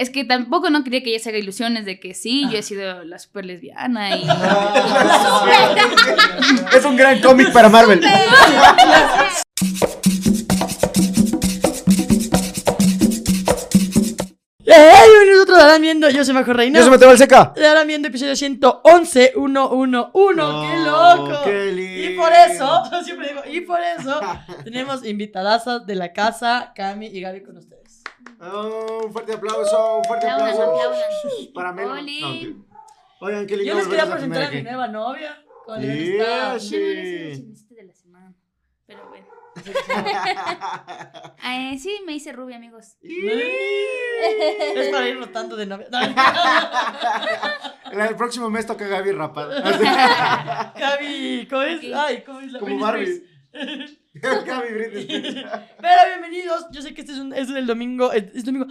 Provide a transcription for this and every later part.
Es que tampoco no quería que ella se haga ilusiones de que sí, yo he sido la super lesbiana y... es un gran cómic para Marvel. ¡Hey! Bienvenidos otros Darán Viendo. Yo soy Majo Reina. Yo soy Mateo Seca. Darán Viendo episodio 111, 111. ¡Qué loco! qué lindo. Y por eso, yo siempre digo, y por eso, tenemos invitadazas de la casa, Cami y Gaby con ustedes. Oh, un fuerte aplauso, un fuerte Aplaudan, aplauso. aplaudan. Para Melo. Oli. No, que- Oigan, qué lindo. Yo les quería presentar a tener mi nueva novia. ¿Cómo Yeah, está? sí. Ya no el chismecito de la semana. Pero bueno. Eh, sí, me hice rubia, amigos. Es para ir rotando de novia. No, El, próximo mes toca Gaby rapar. Gaby, ¿cómo es? Ay, ¿cómo es la Como Barbie. Spears? Gaby Britney Spears. Pero bienvenidos, yo sé que este es, un, es el domingo, es, es domingo,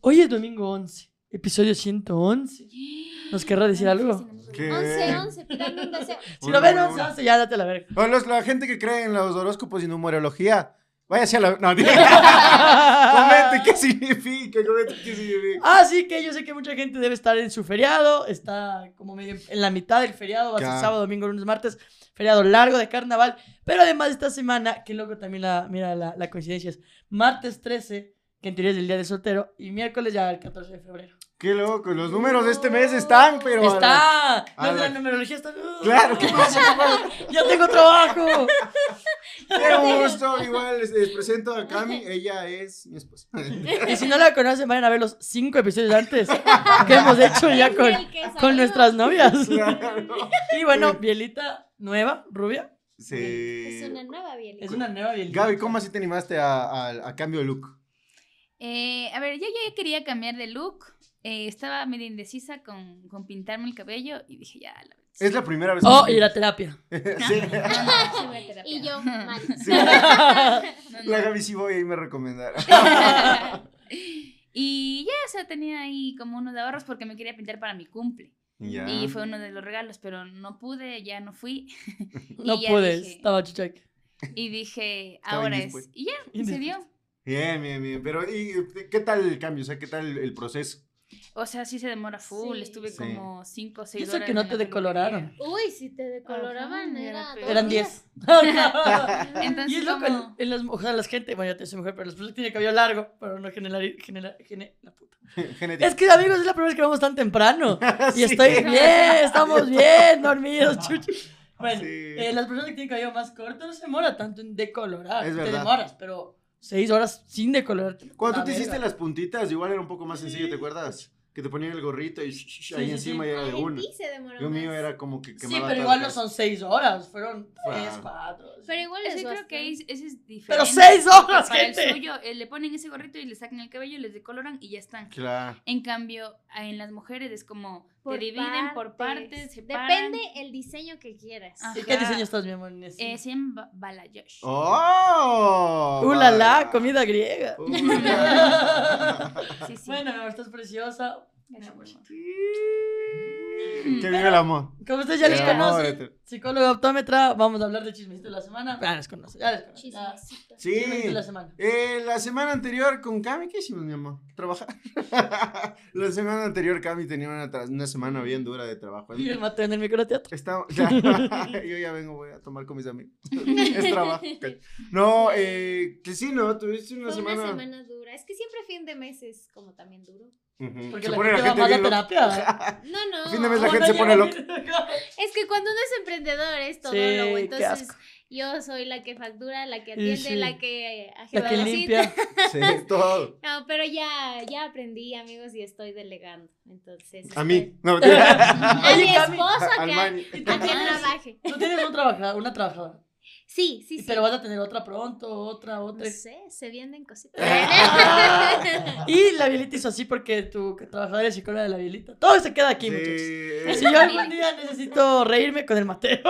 hoy es domingo 11, episodio 111. ¿Nos querrá decir algo? ¿Qué? 11, 11, pídame un deseo. Si lo ven 11, 11, ya date la verga. O los- la gente que cree en los horóscopos y numerología, váyase a la. No. Comente qué significa. Comente qué significa. Así que yo sé que mucha gente debe estar en su feriado, está como medio en la mitad del feriado, va a ser sábado, domingo, lunes, martes, feriado largo de carnaval. Pero además esta semana, que loco también la, mira la, la coincidencia, es martes 13, que en teoría es el día de soltero, y miércoles ya el 14 de febrero. Qué loco. Los números de este mes están, pero. Está, a no, la- la numerología está... Claro, ¿qué pasa? Ya tengo trabajo. Qué gusto. Igual les, les presento a Cami. Ella es mi esposa. Y si no la conocen, vayan a ver los cinco episodios antes que hemos hecho ya con, con nuestras novias. Claro. Y bueno, Bielita nueva, rubia. Sí. Es una nueva bielita. Es una nueva Bielita. Gaby, ¿cómo así te animaste a, a- a cambio de look? Eh, a ver, yo ya quería cambiar de look. Eh, estaba medio indecisa con, con pintarme el cabello y dije, ya, la verdad. Es la primera vez Oh, que- ir a terapia. sí. Sí, voy a terapia. Y yo, mal. Sí. No, no. La Gaby sí voy y me recomendaron. y ya, o sea, tenía ahí como unos ahorros porque me quería pintar para mi cumple. Ya. Y fue uno de los regalos, pero no pude, ya no fui. Y No pude, dije- estaba chuchac. Y dije, ahora es. Y ya, se dio. Bien, bien, bien. Pero, ¿y qué tal el cambio? O sea, ¿qué tal el, el proceso? O sea, sí se demora full. Sí. Estuve Sí. como 5 o 6 eso horas. que no te decoloraron? Uy, si te decoloraban, Ajá, era Eran días. 10. Entonces, Y es loco, como- en, en las, ojalá las gente, bueno, yo soy mujer, pero las personas que tienen cabello largo, pero no generar, generar, gener- la puta. Genética. Es que, amigos, es la primera vez que vamos tan temprano. Sí. Y estoy bien, estamos bien, dormidos, chuchi. Bueno, Sí. eh, las personas que tienen cabello más corto no se demora tanto en decolorar. Es te demoras, pero seis horas sin decolorar. Cuando tú te hiciste las puntitas, igual era un poco más sencillo, ¿te acuerdas? Que te ponían el gorrito y sh- sh- ahí sí, encima sí. y era de demoró Yo mío era como que Sí, pero igual la no son seis horas, fueron Wow. tres, cuatro. Pero igual que creo que ese es diferente. Pero seis horas, Para gente. el suyo, eh, le ponen ese gorrito y le sacan el cabello, les decoloran y ya están. Claro. En cambio, en las mujeres es como Por te dividen por partes, separan. Depende el diseño que quieras. ¿Y qué diseño estás, mi amor? Inés? Eh, se llama ba- balayage. ¡Oh! ¡Uh, la, la! vaya. Comida griega. Uh, Sí, sí. Bueno, mi amor, estás preciosa. Que vive el amor. Como ustedes ya les conocen, psicóloga optómetra, vamos a hablar de chismecito de la semana. Ya les conocen, ya les conocen. ya. Chismecito. Sí. Chismecito de la semana. Eh, la semana anterior con Cami, ¿qué hicimos, mi amor? Trabajar. la semana anterior Cami tenía una, una semana bien dura de trabajo. Y el Mateo en el microteatro. Estaba, yo ya vengo, voy a tomar con mis amigos. es trabajo. No, eh, que sí, ¿no? Tuviste una Fue semana. una semana dura. Es que siempre fin de mes es como también duro. Porque Se la pone gente la va gente más a bien loca. terapia. No, no. A fin de mes la gente no se pone loca. Es que cuando uno es emprendedor es todo Sí, lo qué Entonces, asco. yo soy la que factura, la que atiende, sí. la que La agenda que la limpia. Sí, todo. No, pero ya, ya aprendí, amigos, y estoy delegando. Entonces. A mí. No, A mi esposo a que, a que trabaje. Tú tienes un trabajador, una trabajadora. Sí, sí, sí. Pero vas a tener otra pronto, otra, No otra. sé, se vienen cositas. y la Bielita hizo así porque tu trabajadora es psicóloga de la Bielita. Todo se queda aquí, muchachos. Sí. Si yo algún día necesito reírme con el Mateo.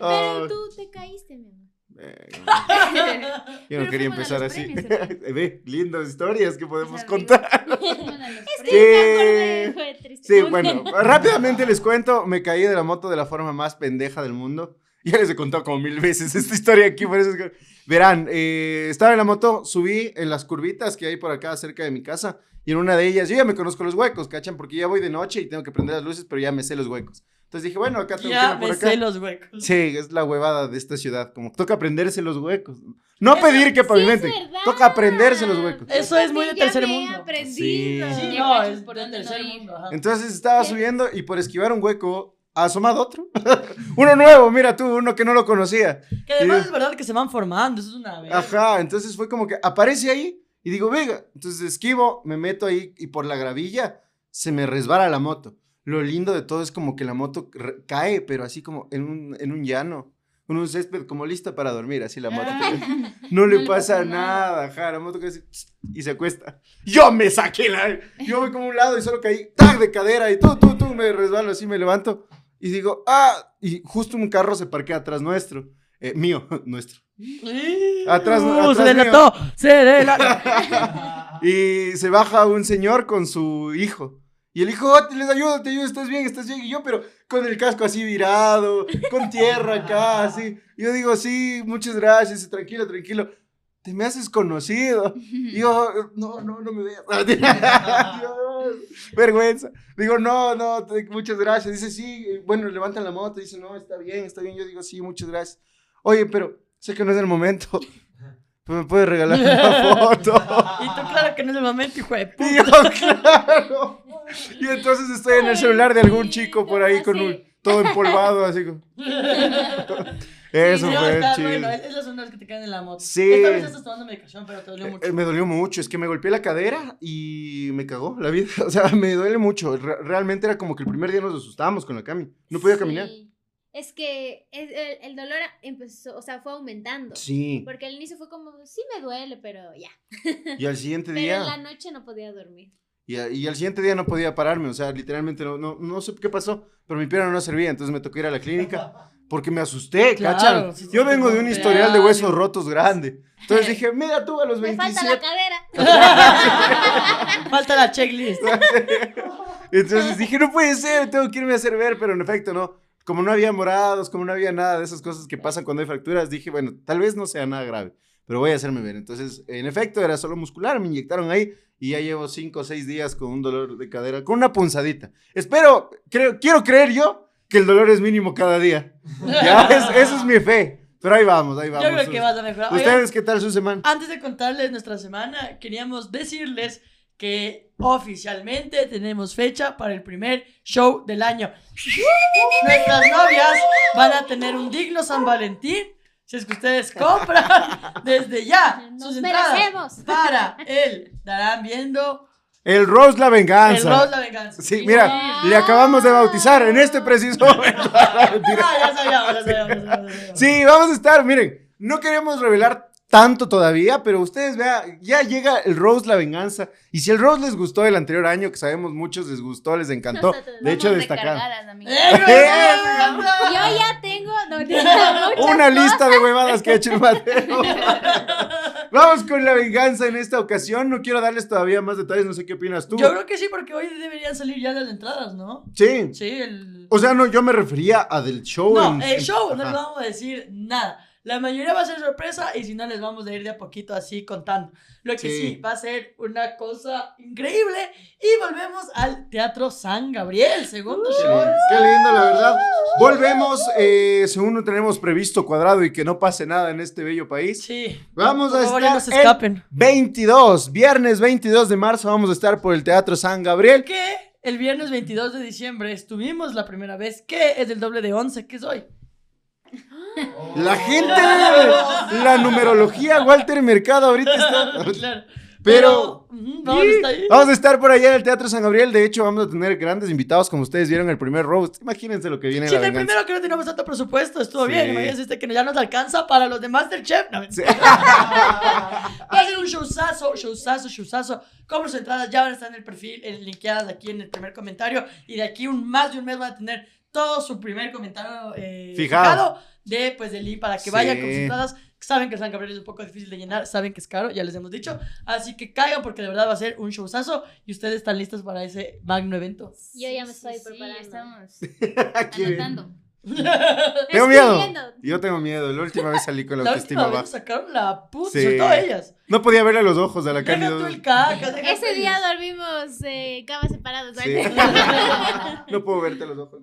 Oh, Pero tú te caíste, mi amor. eh, Yo Pero no quería empezar así. premios, ¿no? Ve, lindas historias que podemos contar. Es Sí. que me acordé, fue triste. Sí, bueno, rápidamente les cuento, me caí de la moto de la forma más pendeja del mundo. Ya les he contado como mil veces esta historia aquí, por eso es que- Verán, eh, estaba en la moto, subí en las curvitas que hay por acá cerca de mi casa y en una de ellas, yo ya me conozco los huecos, ¿cachan? Porque ya voy de noche y tengo que prender las luces, pero ya me sé los huecos. Entonces dije, bueno, acá tengo que Ya irme por me acá. sé los huecos. Sí, es la huevada de esta ciudad, como toca aprenderse los huecos. No pedir que pavimenten, Sí, toca aprenderse los huecos. Eso es muy de tercer mundo. Sí. No, es por no tercer ir. mundo. ajá. Entonces estaba subiendo y por esquivar un hueco, ha asomado otro. uno nuevo, mira tú, uno que no lo conocía. Que además Sí. es verdad que se van formando, eso es una vez. Ajá, entonces fue como que aparece ahí y digo, venga, entonces esquivo, me meto ahí y por la gravilla se me resbala la moto. Lo lindo de todo es como que la moto cae, pero así como en un, en un llano, en un césped como lista para dormir, así la moto. Ah. No le No pasa pasa nada, ajá, la moto hace tss, y se acuesta. Yo me saqué la, yo voy como a un lado y solo caí, tag de cadera y tú, tú, tú, me resbalo así, me levanto y digo, ah, y justo un carro se parquea atrás nuestro, eh, mío, nuestro. Atrás- Uh, atrás se mío. delató, se delató. Y se baja un señor con su hijo. Y el hijo, "Oh, te les ayudo, te ayudo, estás bien, estás bien. Y yo, pero con el casco así virado, con tierra acá, así. Y yo digo, sí, muchas gracias, tranquilo, tranquilo. Te me haces conocido. Y yo, no, no, no me veas. Dios, vergüenza. Digo, no, no, te- muchas gracias. Dice, sí, bueno, levantan la moto. Dice, no, está bien, está bien. Yo digo, sí, muchas gracias. Oye, pero sé que no es el momento. Pues me puedes regalar una foto. Y tú, claro que no es el momento, hijo de puta. Y yo, claro. Y entonces estoy en el celular de algún chico por ahí con un todo empolvado, así como. Eso Sí, no, fue está bueno, son las que te caen en la moto. Sí. Esta vez estás tomando medicación, pero te dolió Eh, mucho. eh, me dolió mucho, es que me golpeé la cadera y me cagó la vida. O sea, me duele mucho. Re- realmente era como que el primer día nos asustábamos con la cami. No podía caminar. Sí. Es que es- el, el dolor empezó, o sea, fue aumentando. Sí. Porque al inicio fue como, sí me duele, pero ya. Y al siguiente Pero en la día. noche no podía dormir. Y, a- y al siguiente día no podía pararme. O sea, literalmente no, no, no sé qué pasó. Pero mi pierna no servía. Entonces me tocó ir a la clínica. Porque me asusté, Claro, ¿cachan? sí, sí, Yo vengo de un historial de huesos rotos grande. Entonces dije, mira tú a los Me falta 27. la cadera. Falta la checklist. Entonces dije, no puede ser, tengo que irme a hacer ver, pero en efecto no. Como no había morados, como no había nada de esas cosas que pasan cuando hay fracturas, dije, bueno, tal vez no sea nada grave, pero voy a hacerme ver. Entonces, en efecto, era solo muscular, me inyectaron ahí y ya llevo cinco o seis días con un dolor de cadera, con una punzadita. Espero, creo, quiero creer yo que el dolor es mínimo cada día. Ya, es, esa es mi fe. Pero ahí vamos, ahí vamos. Yo creo que vas a mejorar. Oigan, ¿Ustedes qué tal su semana? Antes de contarles nuestra semana, queríamos decirles que oficialmente tenemos fecha para el primer show del año. Nuestras novias van a tener un digno San Valentín. Si es que ustedes compran desde ya Nos sus entradas merecemos. para él, estarán viendo El Rose la el venganza. Rose la venganza. Sí, mira, le acabamos de bautizar en este preciso momento. Ah, ya sabíamos, ya sabíamos, ya sabíamos, ya sabíamos. Sí, vamos a estar, miren, no queremos revelar tanto todavía, pero ustedes vean, ya llega el Rose la venganza. Y si el Rose les gustó el anterior año, que sabemos muchos les gustó, les encantó. De hecho, destacaron. ¡Eh, Yo ya tengo no, Una lista de huevadas que ha hecho el Mateo. Vamos con la venganza en esta ocasión. No quiero darles todavía más detalles, no sé qué opinas tú. Yo creo que sí, porque hoy deberían salir ya las entradas, ¿no? Sí. Sí, el... O sea, no, yo me refería a del show. No, en- el show no les Ajá. vamos a decir nada. La mayoría va a ser sorpresa y si no les vamos a ir de a poquito así contando. Lo que sí, Sí. va a ser una cosa increíble y volvemos al Teatro San Gabriel, segundo Qué show. qué lindo, la verdad. Volvemos, eh, según lo tenemos previsto cuadrado y que no pase nada en este bello país. Sí. Vamos Por a favor, estar no se escapen. 22, viernes 22 de marzo, vamos a estar por el Teatro San Gabriel. Que el viernes 22 de diciembre estuvimos la primera vez, que es el doble de 11, que es hoy. La gente, la numerología, Walter Mercado ahorita está... Claro. Pero- vamos a estar ahí. Vamos a estar por allá en el Teatro San Gabriel. De hecho, vamos a tener grandes invitados, como ustedes vieron el primer roast. Imagínense lo que viene en Sí, la el primero que no teníamos tanto presupuesto, estuvo Sí. bien. Imagínense este que ya nos alcanza para los de Masterchef. No, Sí. Va a ser un showzazo, showzazo, showzazo. Compren sus entradas, ya van a estar en el perfil, en, linkeadas aquí en el primer comentario. Y de aquí un más de un mes van a tener todo su primer comentario eh, Fijado. fijado de, pues, del link para que Sí. vayan con sus entradas. Saben que el San Gabriel es un poco difícil de llenar, saben que es caro, ya les hemos dicho. Así que caigan porque de verdad va a ser un showzazo y ustedes están listos para ese magno evento. Yo ya me estoy Sí, sí, preparando. estamos anotando. Tengo miedo. Yo tengo miedo. La última vez salí con la La autoestima última vez baja. sacaron la puta, Sí. sobre todo ellas. No podía verle a los ojos a la deja Ese día dormimos eh, camas separadas. Sí. no puedo verte a los ojos.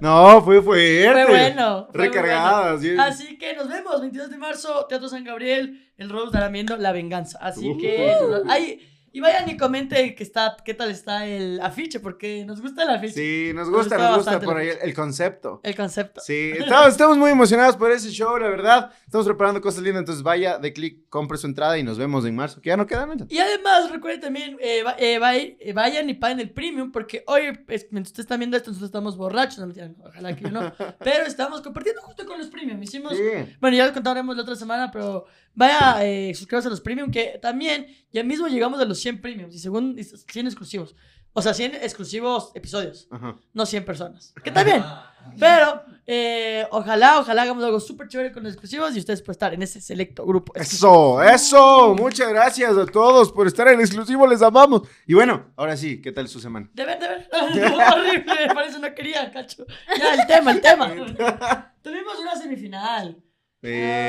No, fue fuerte. Fue bueno. fue Recargadas. bueno. Así que nos vemos, 22 de marzo, Teatro San Gabriel, el Rose estará viendo La Venganza. Así Uh. que, ahí, y vayan y comenten que está, qué tal está el afiche, porque nos gusta el afiche. Sí, nos Nos gusta, nos gusta por ahí el, el concepto. El concepto. Sí, estamos, estamos muy emocionados por ese show, la verdad. Estamos preparando cosas lindas, entonces vaya de clic, compre su entrada y nos vemos en marzo, que ya no queda mucho. Y además, recuerden también, eh, va- eh, va- eh, vayan y paguen el premium, porque hoy, es- mientras ustedes están viendo esto, nosotros estamos borrachos, no, mentira, no, ojalá que no, pero estamos compartiendo justo con los premium. Hicimos, Sí. bueno, ya les contaremos la otra semana, pero vaya, eh, suscríbanse a los premium, que también ya mismo llegamos a los 100 premiums, y según 100 exclusivos. O sea, 100 exclusivos episodios, Ajá. no 100 personas. Que también. Pero, eh, ojalá, ojalá hagamos algo súper chévere con los exclusivos y ustedes pueden estar en ese selecto grupo. Eso, eso. Muchas gracias a todos por estar en exclusivo, les amamos. Y bueno, ahora sí, ¿qué tal su semana? De ver, de ver. Horrible, por eso no quería, cacho. Ya, el tema, el tema. Tuvimos una semifinal.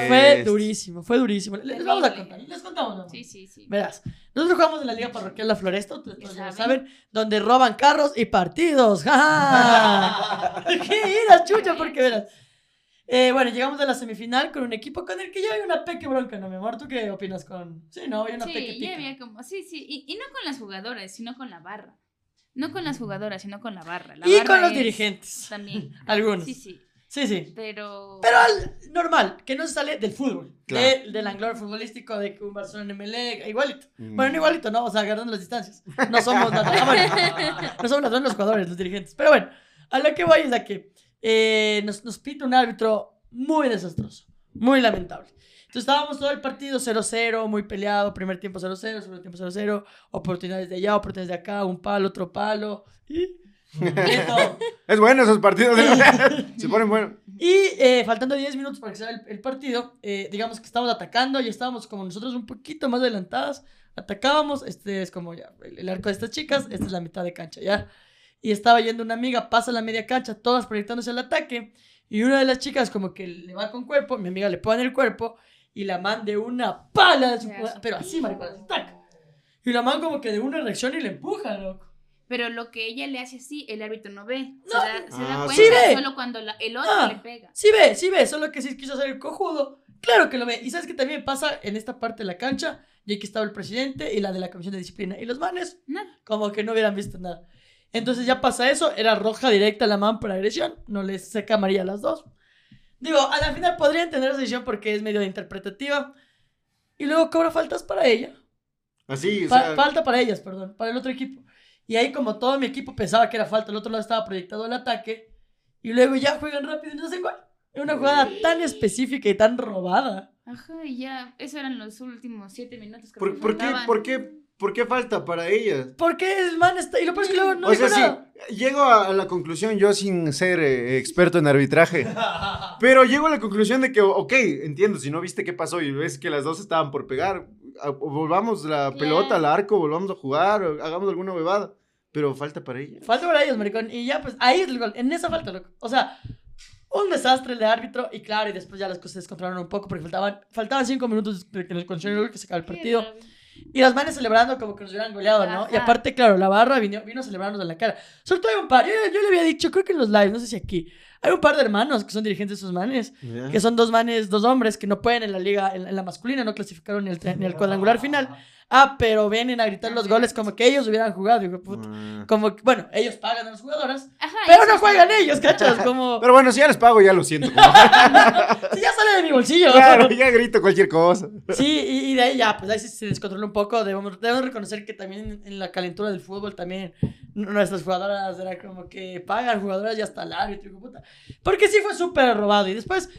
Fue Eh, durísimo, fue durísimo. Les vamos a contar, les contamos. ¿no? Sí, sí, sí. Verás, nosotros jugamos en la Liga Parroquial La Floresta, ustedes ya ¿Saben? saben, donde roban carros y partidos. ¡Ja, ja! ¿Qué iras, chucha? Porque verás. Eh, bueno, llegamos a la semifinal con un equipo con el que ya hay una peque bronca, ¿no, mi amor? ¿Tú qué opinas con...? Sí, no, hay una peque Sí, ya había como, sí, sí, y, y no con las jugadoras, sino con la barra. No con las jugadoras, sino con la barra. La Y barra con los es dirigentes. También. Algunos. Sí, sí, Sí, sí. pero... Pero al- normal, que no se sale del fútbol, Claro. de- del anglo futbolístico de que un Barcelona MLE, igualito. Mm. Bueno, no igualito, ¿no? O sea, agarrando las distancias. No somos las ah, bueno, no somos las los jugadores, los dirigentes. Pero bueno, a lo que voy es a que eh, nos, nos pita un árbitro muy desastroso, muy lamentable. Entonces estábamos todo el partido 0-0, muy peleado, primer tiempo 0-0, segundo tiempo 0-0, oportunidades de allá, oportunidades de acá, un palo, otro palo, y... Es bueno esos partidos. Se ponen buenos. Y eh, faltando 10 minutos para que sea el, el partido, eh, digamos que estábamos atacando y estábamos como nosotros un poquito más adelantadas. Atacábamos, este es como ya el, el arco de estas chicas, esta es la mitad de cancha, ¿ya? Y estaba yendo una amiga, pasa la media cancha, todas proyectándose al ataque. Y una de las chicas como que le va con cuerpo, mi amiga le pone el cuerpo y la man de una pala, de su- pero así, maricón, tac. Y la man como que de una reacción y le empuja, loco. Pero lo que ella le hace así, el árbitro no ve. Se No. da, se da Ah, cuenta sí ve. solo cuando la- el otro Ah. le pega. Sí ve, sí ve, solo que sí quiso hacer el cojudo. Claro que lo ve. Y sabes que también pasa en esta parte de la cancha, y aquí estaba el presidente y la de la comisión de disciplina. Y los manes, Nada. como que no hubieran visto nada. Entonces ya pasa eso, era roja directa a la man por agresión, no les seca amarilla a las dos. Digo, a la final podría entender esa decisión porque es medio interpretativa. Y luego cobra faltas para ella. Así, o sea, falta para ellas, perdón, para el otro equipo. Y ahí como todo mi equipo pensaba que era falta, el otro lado estaba proyectado el ataque. Y luego ya juegan rápido y no hacen gol. Es una jugada tan específica y tan robada. Ajá, y ya, eso eran los últimos siete minutos que ¿por, me por qué, por, qué, ¿por qué falta para ellas? Porque el man está... Y lo peor es que luego no o sea, nada. sí, llego a la conclusión, yo sin ser eh, experto en arbitraje, pero llego a la conclusión de que, ok, entiendo, si no viste qué pasó y ves que las dos estaban por pegar, volvamos la pelota al arco, volvamos a jugar, o hagamos alguna bebada, pero falta para ella. Falta para ellos, maricón. Y ya, pues, ahí es el gol. En esa falta, loco. O sea, un desastre el de árbitro. Y claro, y después ya las cosas se descontrolaron un poco porque faltaban, faltaban cinco minutos de que nos consiguió el gol que se acaba el partido. Y las manes celebrando como que nos hubieran goleado, ¿no? Y aparte, claro, la barra vino, vino a celebrarnos en la cara. Sobre todo hay un par, yo, yo le había dicho, creo que en los lives, no sé si aquí, hay un par de hermanos que son dirigentes de esos manes, que son dos manes, dos hombres que no pueden en la liga, en, en la masculina, no clasificaron ni el, ni el cuadrangular final. Ah, pero vienen a gritar los goles como que ellos hubieran jugado. Digo, puta. Ah. Como, que, bueno, ellos pagan a las jugadoras, Ajá, pero no sí. juegan ellos, ¿cachas? Como, Pero bueno, si ya les pago, ya lo siento. como- si ya sale de mi bolsillo. claro, ya grito cualquier cosa. Sí, y, y de ahí ya, pues ahí sí se descontroló un poco. Debemos, debemos reconocer que también en la calentura del fútbol también nuestras jugadoras era como que pagan jugadoras y hasta el árbitro, hijo de puta. Porque sí fue súper robado. Y después,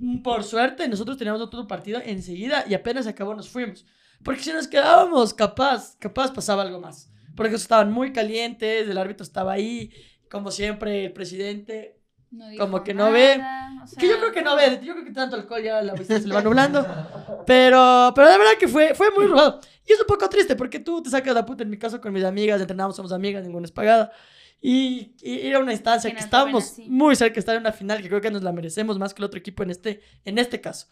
mm, por suerte, nosotros teníamos otro partido enseguida y apenas acabó nos fuimos. Porque si nos quedábamos, capaz, capaz pasaba algo más. Porque estaban muy calientes, el árbitro estaba ahí, como siempre, el presidente No como que no ve. nada, o sea, que yo creo que no ve, yo creo que tanto alcohol ya la vista se le va nublando. Pero, pero de verdad que fue, fue muy robado. Y es un poco triste porque tú te sacas la puta, en mi caso con mis amigas, entrenamos, somos amigas, ninguna es pagada. Y, y era una instancia Que estábamos tomen así. muy cerca de estar en una final que creo que nos la merecemos más que el otro equipo en este, en este caso.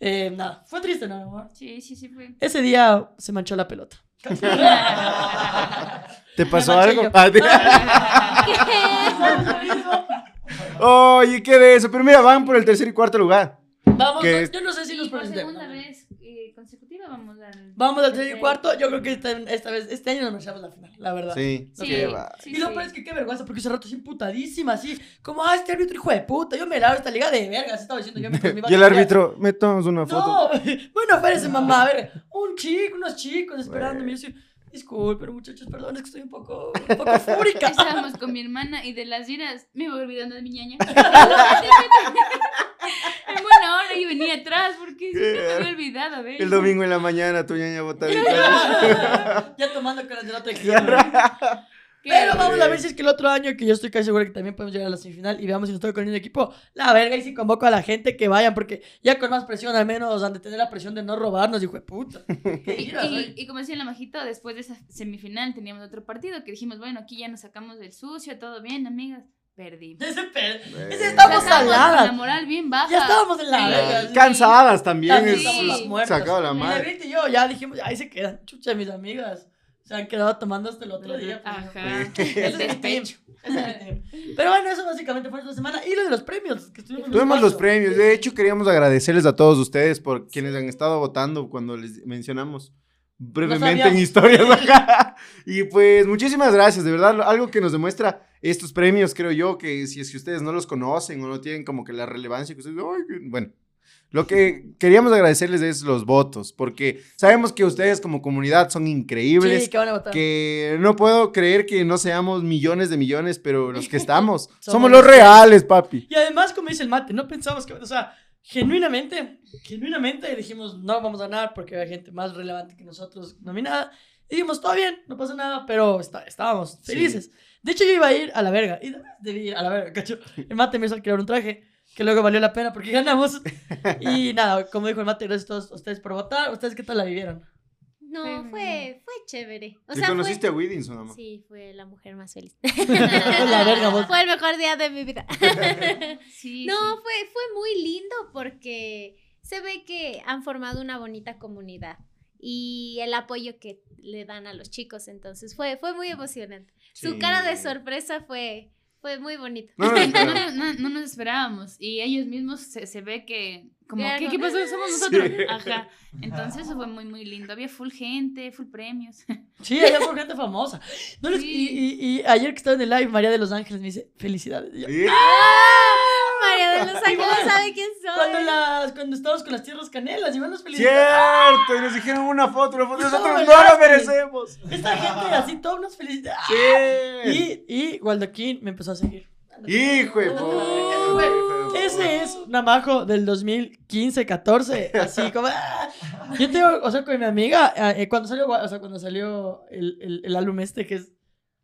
Eh, nada, fue triste, ¿no, amor? Sí, sí, sí fue. Ese día se manchó la pelota. ¿Te pasó algo? Ah, te- Oye, qué de eso. Pero mira, van por el tercer y cuarto lugar. Vamos, yo no sé si por presentemos. segunda vez vamos al... Vamos al tercer y cuarto. Yo creo que esta, esta vez, este año nos marchamos la final, la verdad. Sí. Sí, sí, y lo sí. peor es que qué vergüenza, porque ese rato así imputadísima, así, como, ah, este árbitro hijo de puta, yo me lavo esta liga de vergas, estaba diciendo yo mientras me iba a Y el árbitro, me tomas una foto. No, bueno, espérese, mamá, a ver, un chico, unos chicos esperándome, yo disculpen, muchachos, perdón, es que estoy un poco, un poco fúrica. Estábamos con mi hermana y de las iras me iba olvidando de mi ñaña. En buena hora y venía atrás porque siempre me había olvidado de El domingo en la mañana, tu ñaña botadita. ya tomando otro equipo. Qué Pero vamos a ver si es que el otro año, que yo estoy casi seguro que también podemos llegar a la semifinal y veamos si nos toca con un equipo, la verga, y si convoco a la gente que vayan, porque ya con más presión, al menos han de tener la presión de no robarnos, hijo de puta. Y como decía la majito, después de esa semifinal teníamos otro partido que dijimos, bueno, aquí ya nos sacamos del sucio, todo bien, amigas. Perdimos. Ese, per- Bueno. ese estamos Ya estábamos con saladas. la moral bien baja. Ya estábamos en la Sí. verga. sí. Cansadas también. También es- estamos las Sí. muertas. Sacado la madre. Y yo ya dijimos, ahí se quedan. Chucha, mis amigas. Se han quedado tomando hasta el otro día. pues, Ajá. Ese El es mi team. Pero bueno, eso básicamente fue esta semana. Y lo de los premios. Que estuvimos en Tuvimos los espacio. premios. De hecho, queríamos agradecerles a todos ustedes por quienes han estado votando cuando les mencionamos brevemente en sabíamos. historias. y pues muchísimas gracias, de verdad, algo que nos demuestra estos premios, creo yo, que si es que ustedes no los conocen o no tienen como que la relevancia que ustedes, ay, bueno. Lo que queríamos agradecerles es los votos, porque sabemos que ustedes como comunidad son increíbles, Sí, que van a votar. que no puedo creer que no seamos millones de millones, pero los que estamos somos, Somos los los- reales, papi. Y además, como dice el mate, no pensamos que, o sea, genuinamente, genuinamente dijimos, no vamos a ganar porque hay gente más relevante que nosotros nominada. Y dijimos, todo bien, no pasa nada, pero está- estábamos Sí. felices. De hecho, yo iba a ir a la verga. Y debí ir a la verga, cacho. El mate me hizo alquilar un traje que luego valió la pena porque ganamos. Y nada, como dijo el mate, gracias a todos ustedes por votar. ¿Ustedes qué tal la vivieron? No, fue, fue chévere. O ¿Y sea, conociste fue... a Widinson, amor? Sí, fue la mujer más feliz. La verga, vos. Fue el mejor día de mi vida. Sí, No, sí. fue, fue muy lindo porque se ve que han formado una bonita comunidad y el apoyo que le dan a los chicos, entonces fue, fue muy emocionante. Su cara de sorpresa fue, fue muy bonito. No, no, no, no nos esperábamos. Y ellos mismos se, se ve que, como, ¿qué, no. ¿qué pasó? Somos nosotros. Sí. Ajá. Entonces eso fue muy, muy lindo. Había full gente, full premios. Sí, allá por gente famosa. No les- Sí. y, y- y ayer que estaba en el live, María de los Ángeles me dice, felicidades. Yo, Sí. María de los Ángeles Igual. sabe quién soy. Cuando, las, cuando estábamos con las tierras canelas, Iván nos felicidades. Cierto, y nos dijeron una foto, una foto, nosotros No, no la ya, merecemos. Esta gente así, todas nos felicidades. Sí. Y, y Waldoquín me empezó a seguir. Hijo de puta. Ese es un amajo del 2015, 14, así como... ¡ah! Yo tengo, o sea, con mi amiga, eh, cuando salió, o sea, cuando salió el, el, el álbum este, que es,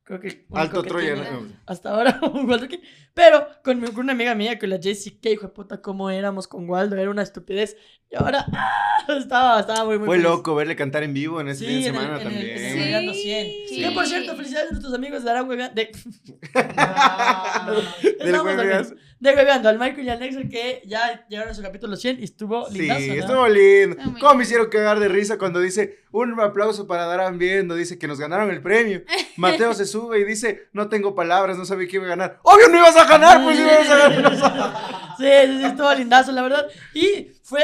creo que... Alto Troya. ¿no? Hasta ahora, un Waldoquín. Pero con, mi- con una amiga mía, con la Jessie, que hijo de puta, cómo éramos con Waldo, era una estupidez. Y ahora, ¡ah! estaba, estaba muy, muy Fue feliz. loco verle cantar en vivo en ese fin de en semana en el- también. en el Sí. Hueveando 100. Sí. Que por cierto, felicidades a nuestros amigos de Aragua de... Del Estamos Hueveas. aquí. De Hueveando, al Michael y al Nexel que ya llegaron a su capítulo 100 y estuvo Sí, lindazo, ¿no? estuvo lindo. Muy ¿Cómo me hicieron cagar de risa cuando dice un aplauso para Darán Viendo? Dice que nos ganaron el premio. Mateo se sube y dice, no tengo palabras, no sabía quién iba a ganar. Obvio no ibas a ganar, pues ibas a ganar. Sí, sí, sí, estuvo lindazo, la verdad. Y fue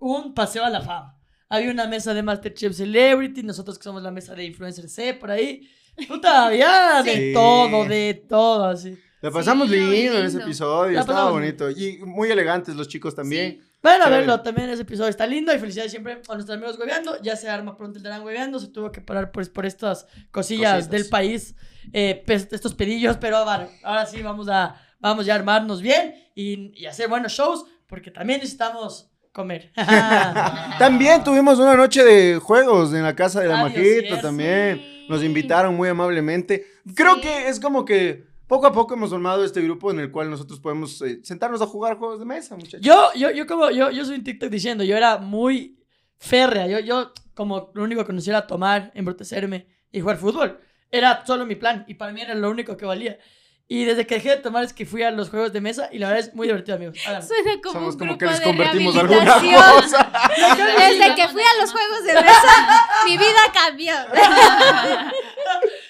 un paseo a la fama. Había una mesa de Masterchef Celebrity, nosotros que somos la mesa de Influencer C por ahí. Puta, había de Sí. todo, de todo, así. La pasamos Sí, lindo en ese episodio, estaba bonito. Y muy elegantes los chicos también. Sí. Vayan a verlo también, ese episodio está lindo y felicidades siempre a nuestros amigos hueveando. Ya se arma pronto el Darán hueveando, se tuvo que parar pues, por estas cosillas Cositas. del país, eh, pues, estos pedillos, pero bueno, ahora sí vamos a, vamos ya a armarnos bien y, y hacer buenos shows porque también necesitamos comer. También tuvimos una noche de juegos en la casa de la Ay, Dios Majito mío, también. sí. Nos invitaron muy amablemente. Creo Sí. que es como que poco a poco hemos formado este grupo en el cual nosotros podemos eh, sentarnos a jugar juegos de mesa, muchachos. Yo, yo, yo como, yo, yo soy un TikTok diciendo, yo era muy férrea. Yo, yo como lo único que conocía era tomar, embrutecerme y jugar fútbol. Era solo mi plan y para mí era lo único que valía. Y desde que dejé de tomar es que fui a los juegos de mesa y la verdad es muy divertido, amigos. Háganlo. Suena como Somos un como grupo que les de convertimos a alguna cosa. Desde que fui a los juegos de mesa, mi vida cambió.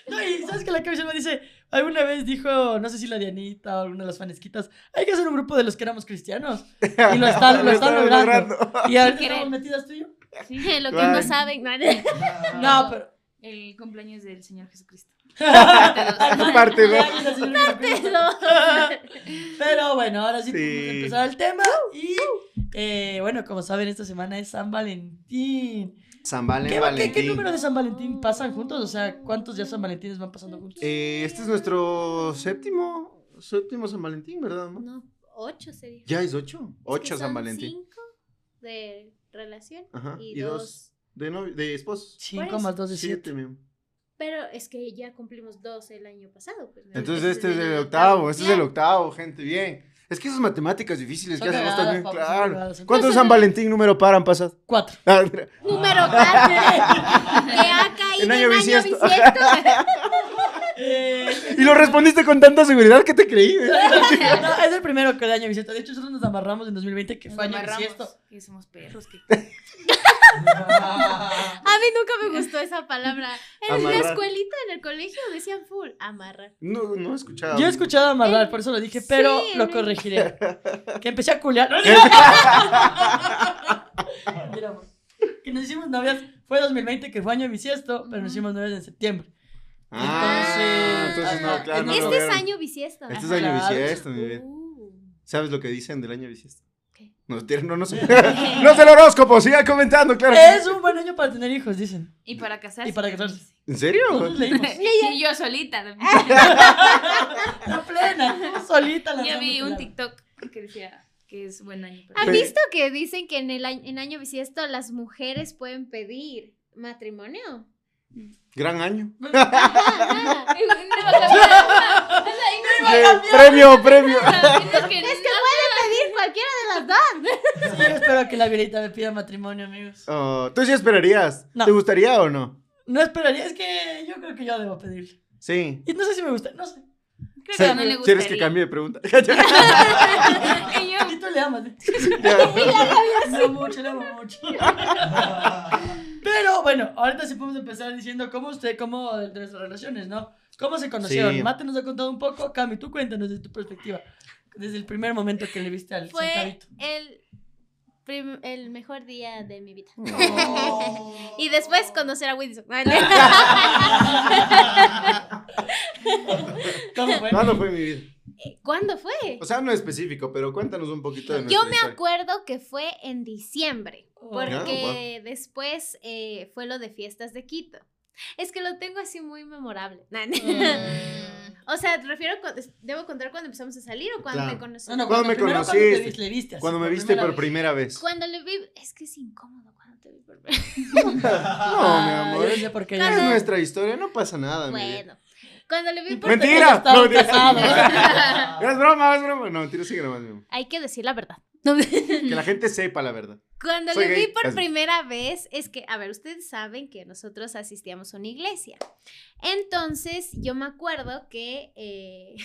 No, y sabes que la cabeza me dice, alguna vez dijo, no sé si la Dianita o alguna de las fanesquitas, hay que hacer un grupo de los que éramos cristianos. Y lo están, lo están logrando. Y ahorita estamos metidas tú y yo. Sí, Lo que no saben. no. No, pero... el cumpleaños del Señor Jesucristo. Parte dos. Pero bueno, ahora sí, Sí. podemos empezar el tema. Y eh, bueno, como saben, esta semana es San Valentín. San Valen, ¿Qué, Valentín. qué número de San Valentín pasan juntos? O sea, ¿cuántos ya San Valentines van pasando juntos? Eh, este es nuestro séptimo, séptimo San Valentín, ¿verdad? amor? No, ocho sería. Ya es ocho. Es Ocho que San son Valentín. Cinco de relación Ajá. y, Y, dos. dos de, novi- de esposos. Cinco más dos de siete. Siete. Pero es que ya cumplimos dos el año pasado. Pues, ¿no? Entonces este es el octavo, este es el octavo, gente, bien. Es que esas matemáticas difíciles Son que hacemos también, claro. ¿Cuántos. San Valentín número par han pasado? Cuatro. Ah, mira. Número par que ha caído En año bisiesto. Eh, Y lo respondiste con tanta seguridad que te creí. ¿eh? no, es el primero que de año bisiesto. De hecho, nosotros nos amarramos en 2020, que Nos fue año bisiesto. Que somos perros. Que... A mí nunca me gustó esa palabra. En Amarrar. la escuelita, en el colegio, decían full, amarrar. No, no he escuchado. Yo he escuchado amarrar, por eso lo dije, pero Sí, lo corregiré. Que empecé a culiar. Mira, amor, que nos hicimos novias, fue 2020, que fue año bisiesto, pero nos hicimos novias en septiembre. Ah, entonces no, Ajá. claro. no lo este es vieron. año bisiesto. Este es año Claro. bisiesto, mi vida. Uh. ¿Sabes lo que dicen del año bisiesto? ¿Qué? No, no, no sé. no es el horóscopo, siga comentando, claro. Es un buen año para tener hijos, dicen. Y para casarse. Y para casarse. ¿En serio? Y yo solita. también. La plena, tú solita la Yo vi un. TikTok que decía que es buen año para ¿Han Pe- visto que dicen que en el año, en año bisiesto las mujeres pueden pedir matrimonio? Gran año. No iba a premio, premio. Es que Es que cualquiera de las dos. Sí, yo espero que la Violeta me pida matrimonio, amigos. Oh, ¿Tú sí esperarías? No. ¿Te gustaría o no? No esperaría, es que yo creo que yo debo pedirle. Sí. Y no sé si me gusta, no sé. Creo que no le gustaría. ¿Quieres que cambie de pregunta? Y yo, Y tú le amas. ¿eh? Le amo mucho, le amo mucho. Pero bueno, ahorita sí podemos empezar diciendo cómo usted, cómo de nuestras relaciones, ¿no? ¿Cómo se conocieron? Sí. Mate nos ha contado un poco, Cami, tú cuéntanos desde tu perspectiva. Desde el primer momento que le viste al Fue sentadito. el, prim- el mejor día de mi vida. Oh. Y después conocer a Wilson. ¿Cómo fue? ¿Cuándo fue mi vida? ¿Cuándo fue? O sea, no específico, pero cuéntanos un poquito de nuestra Yo me historia. acuerdo que fue en diciembre, Oh. porque después eh, fue lo de fiestas de Quito. Es que lo tengo así muy memorable. Mm. o sea, refiero, cu- debo contar cuando empezamos a salir o cuando Claro. me conocí. No, no, ¿Cuándo me conociste? Cuando te viste, le viste así, Cuando me viste primera por vez. primera vez. Cuando le vi, es que es incómodo cuando te vi por primera No, mi amor. yo sé por qué. Es Cuando- nuestra historia, no pasa nada, mi vida. Bueno, cuando le vi por Mentira. No, mentira. Es broma, es broma. No, mentira, sigue nomás. Hay que decir la verdad. Que la gente sepa la verdad. Cuando Soy le vi gay. por primera vez, es que, a ver, ustedes saben que nosotros asistíamos a una iglesia. Entonces, yo me acuerdo que eh,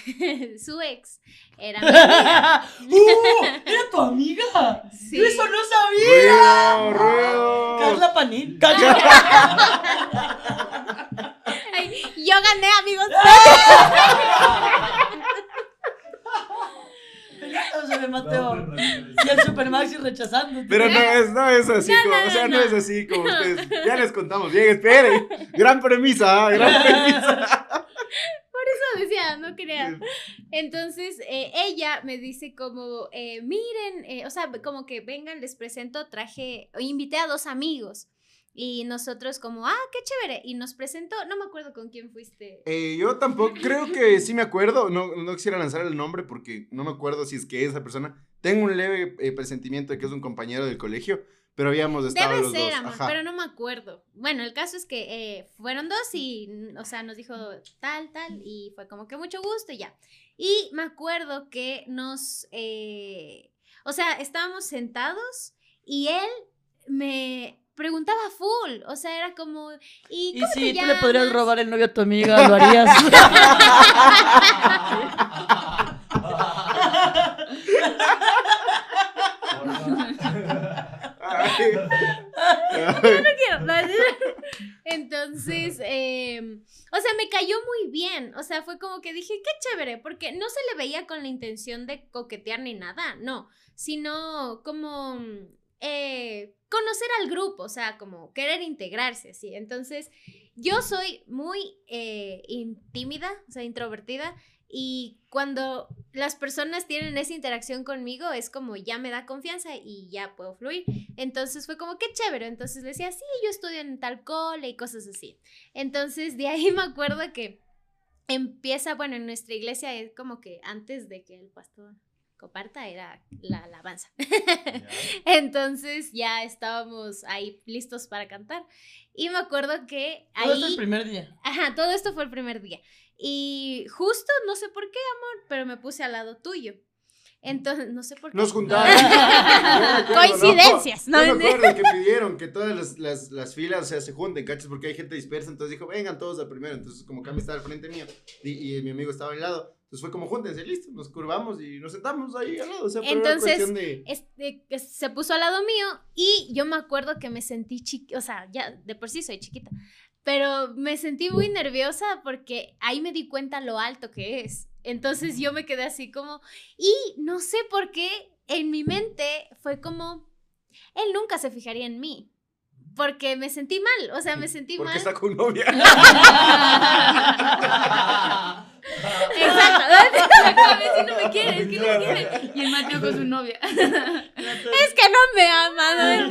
su ex era mi amiga. ¡Uh! ¿Era tu amiga? Sí. Yo eso no sabía. Ruido, ruido. Carla Panín. Ay, yo gané, amigos. O sea, me Mateo. Y el Super Maxi rechazando. Pero no es, no es así, como, no, o sea, no, no, no. es así como ustedes. Ya les contamos bien, esperen. Gran premisa, gran premisa. Eso decía, no quería. Entonces, eh, ella me dice como, eh, miren, eh, o sea, como que vengan, les presento, traje, invité a dos amigos. Y nosotros como, ah, qué chévere. Y nos presentó, no me acuerdo con quién fuiste. Eh, yo tampoco, creo que sí me acuerdo, no, no quisiera lanzar el nombre porque no me acuerdo si es que esa persona. Tengo un leve eh, presentimiento de que es un compañero del colegio, pero habíamos estado Debe los ser, dos. amor, Ajá. pero no me acuerdo. Bueno, el caso es que eh, fueron dos y, o sea, nos dijo tal, tal, y fue como que mucho gusto y ya. Y me acuerdo que nos, eh, o sea, estábamos sentados y él me preguntaba full. O sea, era como. ¿Y, Y cómo si te tú le podrías robar el novio a tu amiga, ¿lo harías? No, Entonces, eh, o sea, me cayó muy bien. O sea, fue como que dije, qué chévere, porque no se le veía con la intención de coquetear ni nada, no, sino como eh, conocer al grupo, o sea, como querer integrarse, así. Entonces, yo soy muy eh, tímida, o sea, introvertida. Y cuando las personas tienen esa interacción conmigo, es como ya me da confianza y ya puedo fluir. Entonces fue como que chévere. Entonces le decía, sí, yo estudio en tal cole y cosas así. Entonces de ahí me acuerdo que empieza, bueno, en nuestra iglesia es como que antes de que el pastor comparta era la alabanza. Entonces ya estábamos ahí listos para cantar. Y me acuerdo que Todo esto ahí... el primer día. Ajá, todo esto fue el primer día. Y justo, no sé por qué, amor, pero me puse al lado tuyo. Entonces, no sé por qué. Nos juntaron. Coincidencias, ¿no? me acuerdo que pidieron que todas las, las, las filas o sea, se junten, ¿cachas? Porque hay gente dispersa. Entonces dijo, vengan todos al primero. Entonces, como Cami estaba al frente mío y, y mi amigo estaba al lado. Entonces fue como, júntense, listo. Nos curvamos y nos sentamos ahí al lado. O sea, Entonces, de. Este, que se puso al lado mío y yo me acuerdo que me sentí chiquita, o sea, ya de por sí soy chiquita, pero me sentí muy nerviosa porque ahí me di cuenta lo alto que es. Entonces yo me quedé así como, y no sé por qué en mi mente fue como, él nunca se fijaría en mí. Porque me sentí mal, o sea, me sentí Porque mal. está con novia. Exacto. si no me quiere, es que no me quiere. Y el Mateo con su novia. Es que no me ama, ¿no?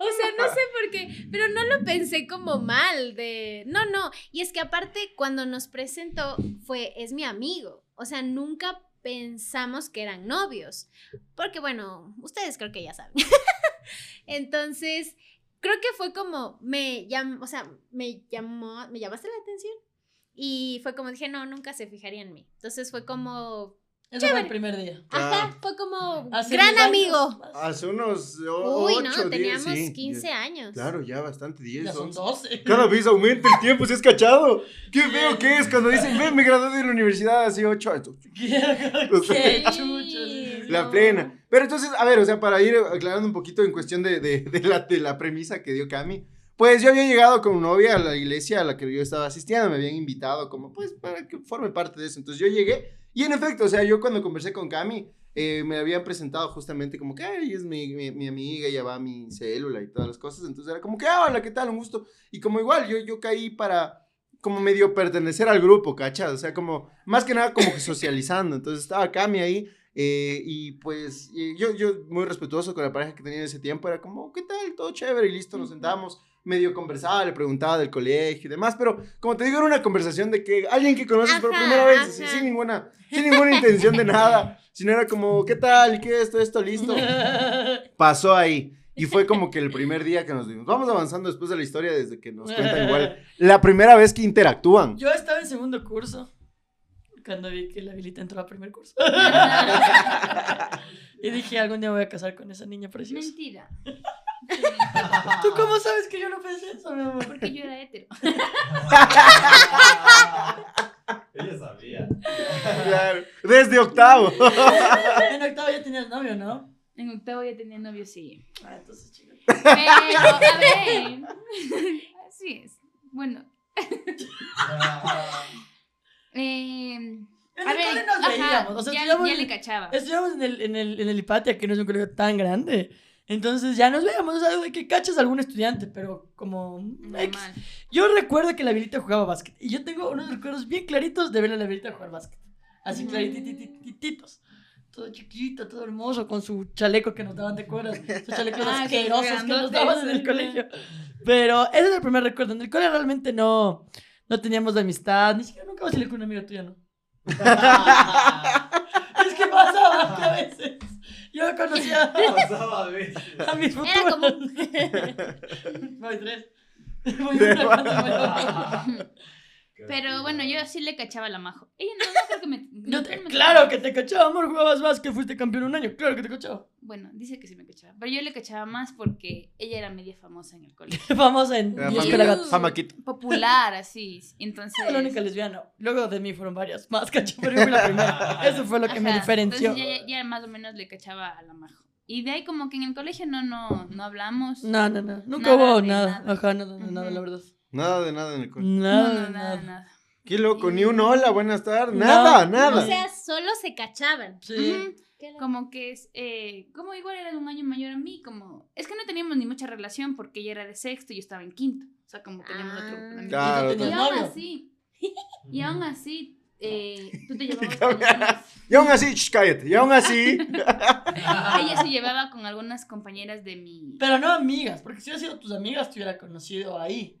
O sea, no sé por qué, pero no lo pensé como mal de, no, no, y es que aparte cuando nos presentó fue, es mi amigo, o sea, nunca pensamos que eran novios, porque bueno, ustedes creo que ya saben. Entonces, creo que fue como, me llamó, o sea, me llamó, me llamaste la atención y fue como dije, no, nunca se fijaría en mí. Entonces fue como, Eso fue el primer día. ajá, fue como Hace gran 10 años, amigo. Hace unos o- Uy, 8, no, 10, teníamos sí, 15 10. años. Claro, ya bastante, 10, Ya son 11. 12. Cada vez aumenta el tiempo, si es cachado. Qué feo que es cuando dicen, ven, me gradué de la universidad hace 8 años. Qué Sí. chuchos. La plena. Pero entonces, a ver, o sea, para ir aclarando un poquito en cuestión de, de, de la, de la premisa que dio Cami, pues yo había llegado con novia a la iglesia a la que yo estaba asistiendo, me habían invitado como, pues, para que forme parte de eso. Entonces yo llegué y en efecto, o sea, yo cuando conversé con Cami, eh, me habían presentado justamente como que, ella es mi, mi, mi amiga, ella va a mi célula y todas las cosas. Entonces era como que, ah, hola, ¿qué tal? Un gusto. Y como igual, yo, yo caí para como medio pertenecer al grupo, ¿cachas? O sea, como, más que nada como que socializando. Entonces estaba Cami ahí. eh, y pues y yo, yo muy respetuoso con la pareja que tenía en ese tiempo, era como, ¿qué tal? Todo chévere y listo, nos sentamos, medio conversaba, le preguntaba del colegio y demás, pero como te digo, era una conversación de que alguien que conoces por Ajá, primera vez, así, sin ninguna, sin ninguna intención de nada, sino era como, ¿qué tal? ¿Qué esto, esto, listo? Pasó ahí. Y fue como que el primer día que nos vimos. Vamos avanzando después de la historia desde que nos cuentan igual. La primera vez que interactúan. Yo estaba en segundo curso cuando vi que la Vilita entró a primer curso. y dije, algún día me voy a casar con esa niña preciosa. Mentira. ¿Tú cómo sabes que yo no pensé eso, mi amor? Porque yo era hetero. Ella sabía. Claro, Desde octavo. En octavo ya tenías novio, ¿no? En octavo ya tenía novio, sí. Ah, entonces, chico. Pero, a ver. Así es. Bueno. Eh, En a el ver, cole nos ajá, veíamos, o sea, ya, estudiamos ya en- le cachaba. Estudiamos en el, en el, en el Hipatia, que no es un colegio tan grande. Entonces ya nos veíamos, o sea, de que cachas a algún estudiante, pero como... X. Normal. Yo recuerdo que la Vilita jugaba básquet. Y yo tengo unos recuerdos bien claritos de ver a la Vilita jugar básquet. Así Mm. claritititos. Todo chiquito, todo hermoso, con su chaleco que nos daban de cueras. Sus chalecos Ah, asquerosos que nos daban en el colegio. Pero ese es el primer recuerdo. En el colegio realmente no, no teníamos de amistad. Ni siquiera nunca vacilé con una amiga tuya, ¿no? es que pasaba que a veces. Yo conocía Pasaba a ver. a mis futuros. Era como- Voy tres. Voy una. Pero bueno, yo sí le cachaba a la Majo. Ella no, no creo que me. No te- me claro cachaba. que te cachaba, amor, jugabas más que fuiste campeón un año. Claro que te cachaba. Bueno, dice que sí me cachaba. Pero yo le cachaba más porque ella era media famosa en el colegio. Famosa en Era fama-. Famaquito. Popular, así. Entonces. Era la única lesbiana. Luego de mí fueron varias más, cacho, pero yo fui la primera. Eso fue lo que me Ajá, diferenció. Entonces ya, ya más o menos le cachaba a la Majo. Y de ahí como que en el colegio no, no, no hablamos. No, no, no. Nunca Nada hubo nada. nada. Ajá, nada, de nada, Ujú. la verdad. Nada de nada en el colegio. No, Nada, no, de nada, nada. nada. Qué loco, ni un hola, buenas tardes. No, Nada, nada. O sea, solo se cachaban. Sí. Como que es, eh, como igual era de un año mayor a mí, como, es que no teníamos ni mucha relación porque ella era de sexto y yo estaba en quinto. O sea, como teníamos otro de amigos. Claro, ¿Y aún así, y aún así, eh, tú te llevabas Y aún así, shh, cállate. Y aún así. ella se llevaba con algunas compañeras de mi... Pero no amigas, porque si hubiera sido tus amigas, te hubiera conocido ahí.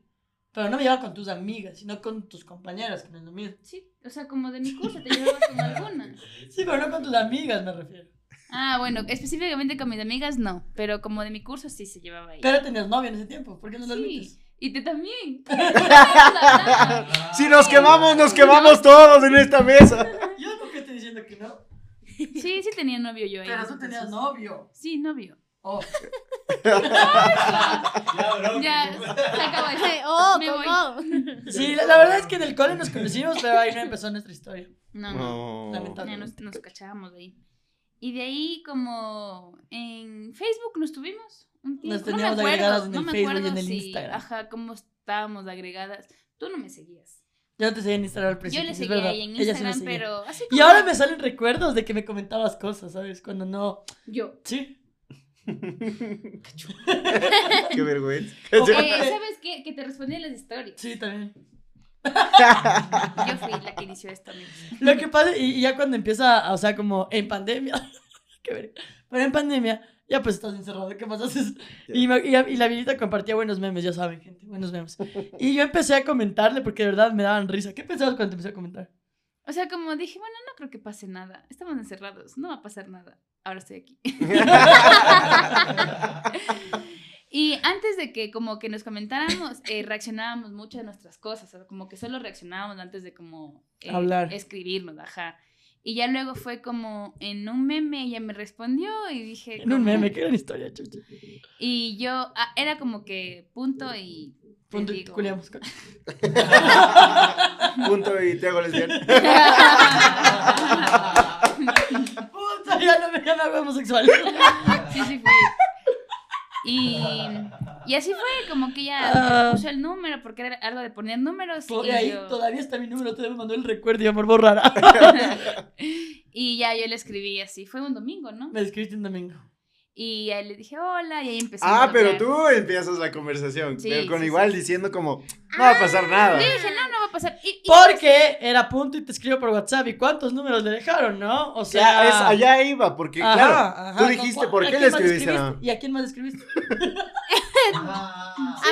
Pero no me llevaba con tus amigas, sino con tus compañeras, que no es lo mismo. Sí, o sea, como de mi curso, te llevabas con algunas. Sí, pero no con tus amigas, me refiero. Ah, bueno, específicamente con mis amigas no, pero como de mi curso sí se llevaba ahí. Pero tenías novia en ese tiempo, ¿por qué no lo Sí, admites? y te también. Si nos quemamos, nos quemamos todos en esta mesa. Yo nunca estoy diciendo que no. Sí, sí tenía novio yo ahí. Pero tú tenías novio. Sí, novio. Oh, Ya, bro. Ya, se acabó eso. Oh, Me. Sí, la, la verdad es que en el cole nos conocimos, pero ahí no empezó nuestra historia. No, no. No. Lamentable. Ya nos, nos cachábamos de ahí. Y de ahí, como en Facebook nos tuvimos un tiempo. Nos teníamos no me acuerdo, agregadas en no el me Facebook y acuerdo en el si- Instagram. Ajá, cómo estábamos agregadas. Tú no me seguías. Yo no te seguía en Instagram al Yo principio. le es seguía verdad. ahí en Ella sí me Instagram, seguía. pero así Y ahora me salen recuerdos de que me comentabas cosas, ¿sabes? Cuando no. Yo. Sí. Qué vergüenza. Eh, ¿Sabes qué? Que te respondí las historias. Sí, también. Yo fui la que inició esto, amigos. Lo que pasa, y, y ya cuando empieza, o sea, como en pandemia. qué. Pero en pandemia, ya pues estás encerrado, ¿qué más haces? Y, me- y, y la vidita compartía buenos memes, ya saben, gente, buenos memes. Y yo empecé a comentarle porque de verdad me daban risa. ¿Qué pensabas cuando te empecé a comentar? O sea, como dije, bueno, no creo que pase nada. Estamos encerrados, no va a pasar nada. Ahora estoy aquí. Y antes de que como que nos comentáramos, eh, reaccionábamos mucho a nuestras cosas, o sea, como que solo reaccionábamos antes de como eh, Hablar. escribirnos, ajá. Y ya luego fue como en un meme ella me respondió y dije... En un meme, qué gran historia, chucha. Y yo, ah, era como que punto y... Punto y culiamos. Punto y te hago lesbiana. Puta, ya no me llama homosexual. Sí, sí fui. Y, y así fue, como que ya Ah. me puso el número, porque era algo de poner números. To- Y, ahí yo- todavía está mi número, te me mandó el recuerdo y amor borrara. y ya yo le escribí así, fue un domingo, ¿no? Me escribiste un domingo. Y ahí le dije hola, y ahí empezamos Ah, a pero hablar. tú empiezas la conversación. Sí, pero con sí, igual sí. diciendo como, no va a pasar nada. Y dije, no, no va a pasar. Y, y- Porque era punto y te escribo por WhatsApp. ¿Y cuántos números le dejaron, no? O sea, es, allá iba, porque Ajá, claro, ajá, tú ¿con dijiste, ¿por qué le escribiste? No. ¿Y a quién más escribiste?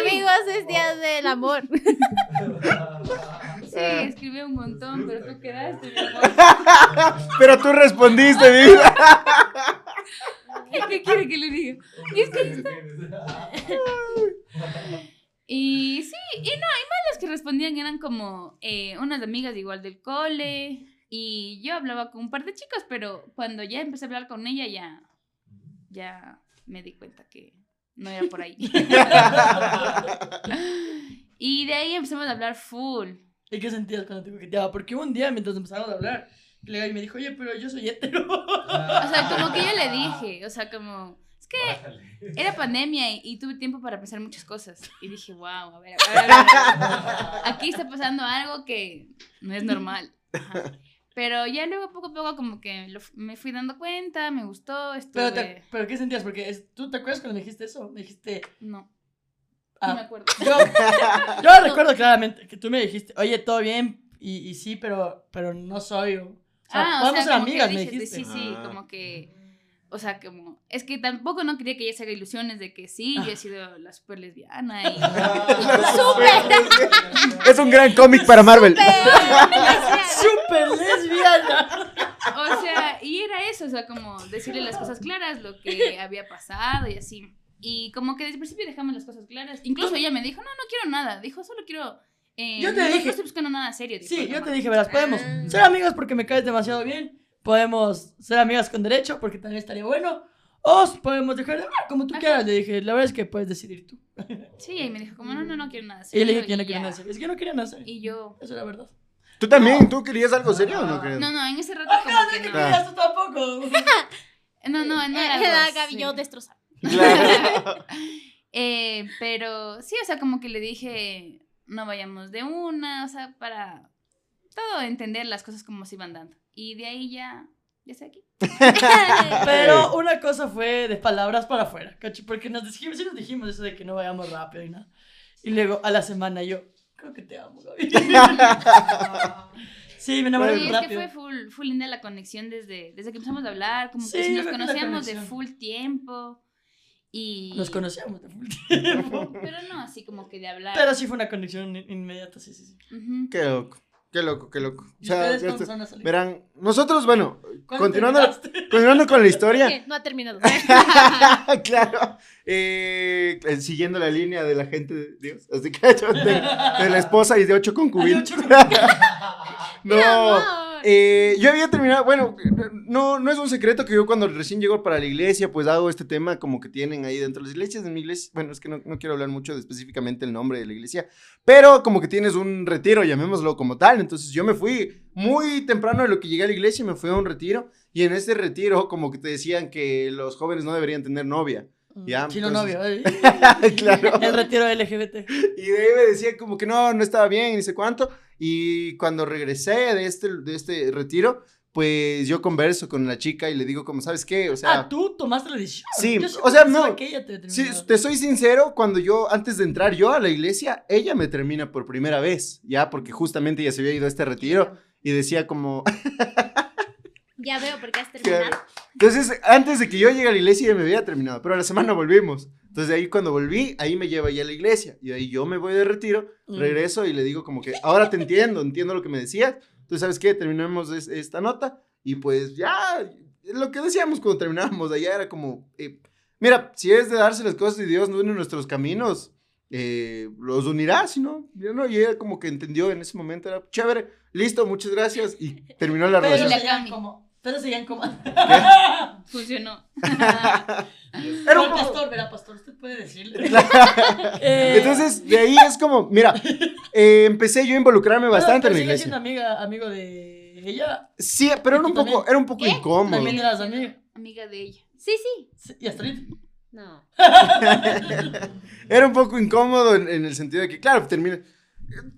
Amigos, es día del amor. sí, escribí un montón, pero tú quedaste, mi amor. Pero tú respondiste, vida. ¿Qué quiere que le diga? Y es que ahí está. Y sí, y no, y más las que respondían eran como eh, unas amigas igual del cole. Y yo hablaba con un par de chicos, pero cuando ya empecé a hablar con ella, ya, ya me di cuenta que no era por ahí. y de ahí empezamos a hablar full. ¿Y qué sentías cuando te coqueteaba? Porque un día mientras empezamos a hablar, y me dijo, oye, pero yo soy hetero. O sea, como que yo le dije, o sea, como, es que era pandemia y, y tuve tiempo para pensar muchas cosas. Y dije, wow, a ver, a ver, a ver, a ver. aquí está pasando algo que no es normal. Ajá. Pero ya luego poco a poco como que lo me fui dando cuenta, me gustó, Pero, estuve... te- ¿Pero qué sentías? Porque es- tú te acuerdas cuando me dijiste eso. Me dijiste, No, Ah. no me acuerdo. yo, yo recuerdo claramente que tú me dijiste, oye, todo bien, y, y sí, pero, pero no soy. O sea, ah, o sea, ser amigas, me dijiste. Sí, sí, Ah. como que... O sea, como... Es que tampoco no quería que ella se haga ilusiones de que sí, Ah. yo he sido la super lesbiana y... Es un gran cómic para Marvel. ¡Súper lesbiana! O sea, y era eso, o sea, como decirle las cosas claras, lo que había pasado y así. Y como que desde el principio dejamos las cosas claras. Incluso ella me dijo, no, no quiero nada. Dijo, solo quiero Eh, Yo te no, dije- No estoy buscando nada serio. Sí, disculpa, yo te dije, verás, podemos Ah. ser amigos porque me caes demasiado bien. Podemos ser amigas con derecho porque también estaría bueno. O podemos dejar de hablar como tú Ajá. quieras. Le dije, la verdad es que puedes decidir tú. Sí, y me dijo, como, no, no, no quiero nada Y serio. yo le dije que yo no y quería nada serio. Es que yo no quería nada serio. Y yo, Eso es la verdad. ¿Tú también? ¿Tú querías algo serio o no querías? no, no, en ese rato como no, que no. querías tú tampoco. No, no, no era Eh, algo Gaby, yo destrozada. Claro. Eh, pero sí, o sea, como que le dije, no vayamos de una, o sea, para todo entender las cosas como se iban dando. Y de ahí ya, ya estoy aquí. Pero una cosa fue de palabras para afuera, ¿cacho? Porque nos dijimos, sí nos dijimos eso de que no vayamos rápido y nada. Y luego a la semana yo, creo que te amo, Gaby. sí, me enamoré Sí, es que fue full, full linda la conexión desde, desde que empezamos a hablar, como Sí, que si nos conocíamos de full tiempo. Y... Nos conocíamos de full tiempo. Pero no así como que de hablar. Pero sí fue una conexión in- inmediata, sí, sí, sí. Qué loco, qué loco, qué loco. Verán, nosotros, bueno, ¿Cuándo continuando, continuando con la historia, no ha terminado. claro, eh, eh, siguiendo la línea de la gente de Dios, así que de, de la esposa y de ocho ocho- No, amor. Eh, yo había terminado, bueno, no, no es un secreto que yo cuando recién llego para la iglesia, pues hago este tema como que tienen ahí dentro de las iglesias, en mi iglesia, bueno, es que no, no quiero hablar mucho de específicamente el nombre de la iglesia, pero como que tienes un retiro, llamémoslo como tal, entonces yo me fui muy temprano de lo que llegué a la iglesia, me fui a un retiro, y en ese retiro como que te decían que los jóvenes no deberían tener novia, Ya, Chino entonces- novio. ay. claro. El retiro LGBT. Y de ahí me decía como que no, no estaba bien, ni sé cuánto. Y cuando regresé de este, de este retiro, pues yo converso con la chica y le digo como, ¿sabes qué? O sea, ah, tú tomaste la decisión. Sí, Yo o sea, no. que ella te sí, te soy sincero, cuando yo, antes de entrar yo a la iglesia, ella me termina por primera vez, ya, porque justamente ella se había ido a este retiro y decía como, Ya veo por qué has terminado. Entonces, antes de que yo llegue a la iglesia ya me había terminado, pero a la semana volvimos. Entonces, de ahí cuando volví, ahí me lleva ya a la iglesia. Y de ahí yo me voy de retiro, Mm. regreso y le digo como que, ahora te entiendo, entiendo lo que me decías. Entonces, ¿sabes qué? Terminamos es- esta nota y pues ya, lo que decíamos cuando terminábamos allá era como, eh, mira, si es de darse las cosas y Dios no une nuestros caminos, eh, los unirá, si no, yo no, y ella como que entendió en ese momento, era chévere, listo, muchas gracias, y terminó la Pero relación. como. Pero seguían como. Funcionó. Era un pastor, verá, pastor, usted puede decirle. Eh, Entonces, de ahí es como, mira, eh, empecé yo a involucrarme bastante pero en la sigue siendo iglesia. amiga, amigo de ella. Sí, pero era un ¿Tú poco, también? era un poco ¿Qué? incómodo. También eras amiga. Amiga de ella. Sí, sí. Y hasta ahorita. No. Era un poco incómodo en, en el sentido de que, claro, termina.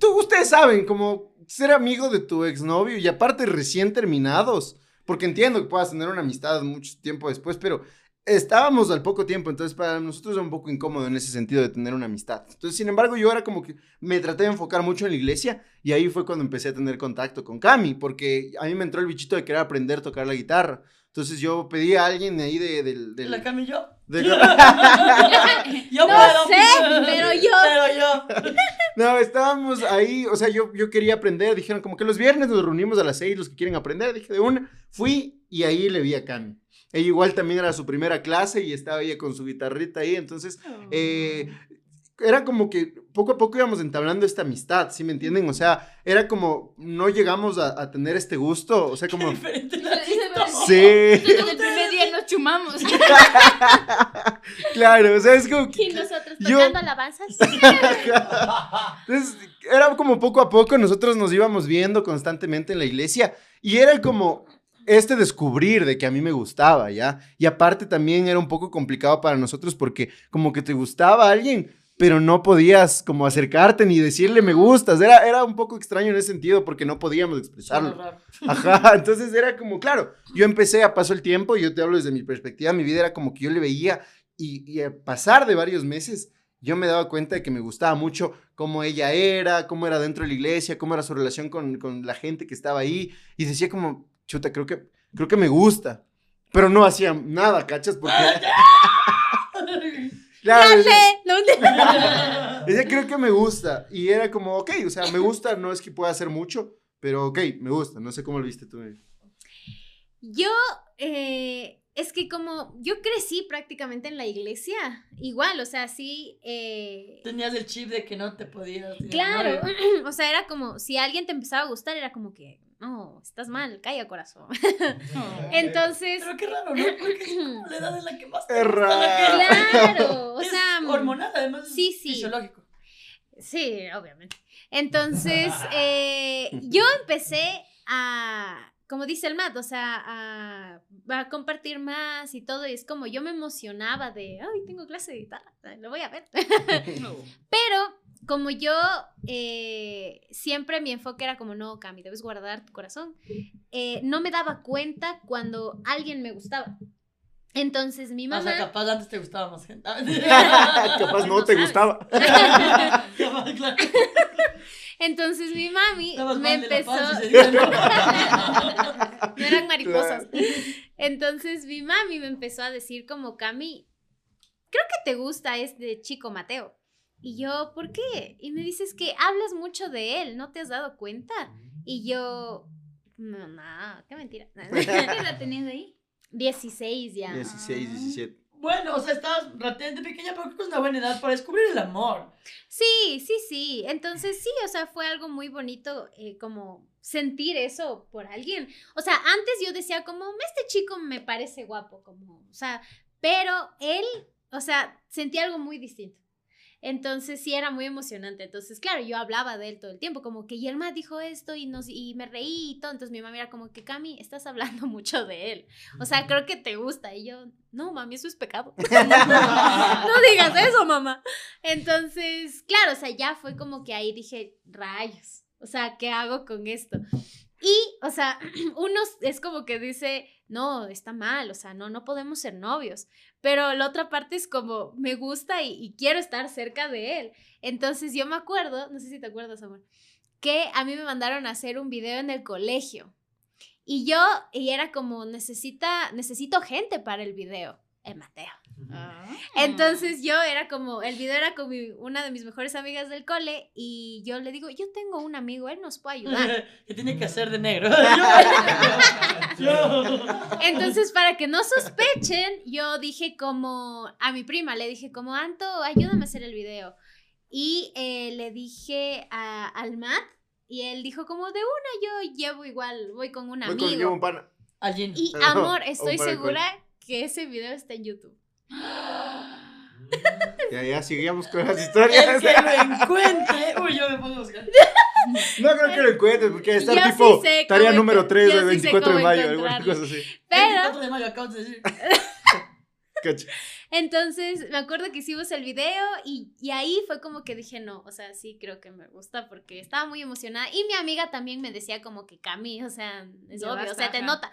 Tú, ustedes saben, como ser amigo de tu exnovio y aparte recién terminados, porque entiendo que puedas tener una amistad mucho tiempo después, pero estábamos al poco tiempo, entonces para nosotros era un poco incómodo en ese sentido de tener una amistad. Entonces, sin embargo, yo era como que me traté de enfocar mucho en la iglesia y ahí fue cuando empecé a tener contacto con Cami, porque a mí me entró el bichito de querer aprender a tocar la guitarra. Entonces yo pedí a alguien de ahí de, del... del- ¿La Cami yo? De- Yo No puedo. sé, pero yo. Pero yo. No, estábamos ahí, o sea, yo, yo quería aprender, dijeron como que los viernes nos reunimos a las seis, los que quieren aprender, dije de una, fui y ahí le vi a Cami. Ella igual también era su primera clase y estaba ella con su guitarrita ahí, entonces, eh, era como que poco a poco íbamos entablando esta amistad, ¿sí me entienden? O sea, era como, no llegamos a, a tener este gusto, o sea, como... Diferente. Sí, chumamos. claro, o sea, es como que... Y nosotros Yo- tocando alabanzas. Entonces, era como poco a poco, nosotros nos íbamos viendo constantemente en la iglesia y era como este descubrir de que a mí me gustaba, ¿ya? Y aparte también era un poco complicado para nosotros porque como que te gustaba alguien, pero no podías como acercarte ni decirle me gustas. Era, era un poco extraño en ese sentido porque no podíamos expresarlo. Ajá, entonces era como, claro, yo empecé a pasar el tiempo, y yo te hablo desde mi perspectiva, mi vida era como que yo le veía y, y a pasar de varios meses, yo me daba cuenta de que me gustaba mucho cómo ella era, cómo era dentro de la iglesia, cómo era su relación con, con la gente que estaba ahí, y decía como, chuta, creo que, creo que me gusta, pero no hacía nada, ¿cachas? Porque, claro, no, decía, creo que me gusta, y era como, ok, o sea, me gusta, no es que pueda hacer mucho, pero ok, me gusta, no sé cómo lo viste tú. Yo, eh, es que como yo crecí prácticamente en la iglesia, igual, o sea, sí, eh, Tenías el chip de que no te podías. claro, o sea, era como, si alguien te empezaba a gustar, era como que, no, estás mal, calla corazón. Entonces, Pero qué raro, ¿no? Porque es como la edad en la que más te claro, o Es sea, hormonal, además. sí, sí. Fisiológico. Sí, obviamente. Entonces, eh, yo empecé a, como dice el Matt, o sea, a, a compartir más y todo, y es como yo me emocionaba de, ay, tengo clase de guitarra, lo voy a ver. Pero como yo eh, siempre mi enfoque era como, no, Cami, debes guardar tu corazón, eh, no me daba cuenta cuando alguien me gustaba. Entonces mi O mamá... sea, capaz antes te gustaba más gente. Capaz no No te sabes. gustaba. Claro. Entonces mi mami Estabas me empezó... ¿no? no eran mariposas. Entonces mi mami me empezó a decir como, Cami, creo que te gusta este chico Mateo. Y yo, ¿por qué? Y me dices que hablas mucho de él, ¿no te has dado cuenta? Y yo, no, no, qué mentira. ¿Qué edad tenías ahí? 16 ya. 16, 17. Bueno, o sea, estabas relativamente pequeña, pero creo que es una buena edad para descubrir el amor. Sí, sí, sí. Entonces sí, o sea, fue algo muy bonito eh, como sentir eso por alguien. O sea, antes yo decía como, este chico me parece guapo, como, o sea, pero él, o sea, sentí algo muy distinto. Entonces sí era muy emocionante. Entonces, claro, yo hablaba de él todo el tiempo, como que Yerma dijo esto y, nos, y me reí y todo. Entonces mi mamá era como que, Cami, estás hablando mucho de él. O sea, creo que te gusta. Y yo, no, mami, eso es pecado. no digas eso, mamá. Entonces, claro, o sea, ya fue como que ahí dije, rayos. O sea, ¿qué hago con esto? Y, o sea, uno es como que dice, no, está mal, o sea, no, no podemos ser novios. Pero la otra parte es como, me gusta y, y quiero estar cerca de él. Entonces yo me acuerdo, no sé si te acuerdas, amor, que a mí me mandaron a hacer un video en el colegio. Y yo, y era como, necesita, necesito gente para el video. El Mateo. Ah. Entonces yo era como, el video era con mi- una de mis mejores amigas del cole y yo le digo, yo tengo un amigo, él nos puede ayudar. que tiene que hacer de negro. Entonces, para que no sospechen, yo dije como a mi prima, le dije como, Anto, ayúdame a hacer el video. Y eh, le dije a, al Matt y él dijo como, de una yo llevo igual, voy con un Voy con llevo amigo. un pana. Alguien. Y amor, estoy segura que ese video está en YouTube. Ya, ya, seguíamos con las El historias. que lo encuentre. Uy, yo me pongo a buscar. No creo que lo encuentres, porque debe estar Yo tipo sí tarea número enco- 3 yo de sí sé 24 de mayo, alguna cosa así. Pero 24 de mayo, acabas de decir. Entonces, me acuerdo que hicimos el video y, y ahí fue como que dije, no, o sea, sí creo que me gusta porque estaba muy emocionada. Y mi amiga también me decía como que Cami, o sea, es Ya obvio, o sea, te ajá. nota.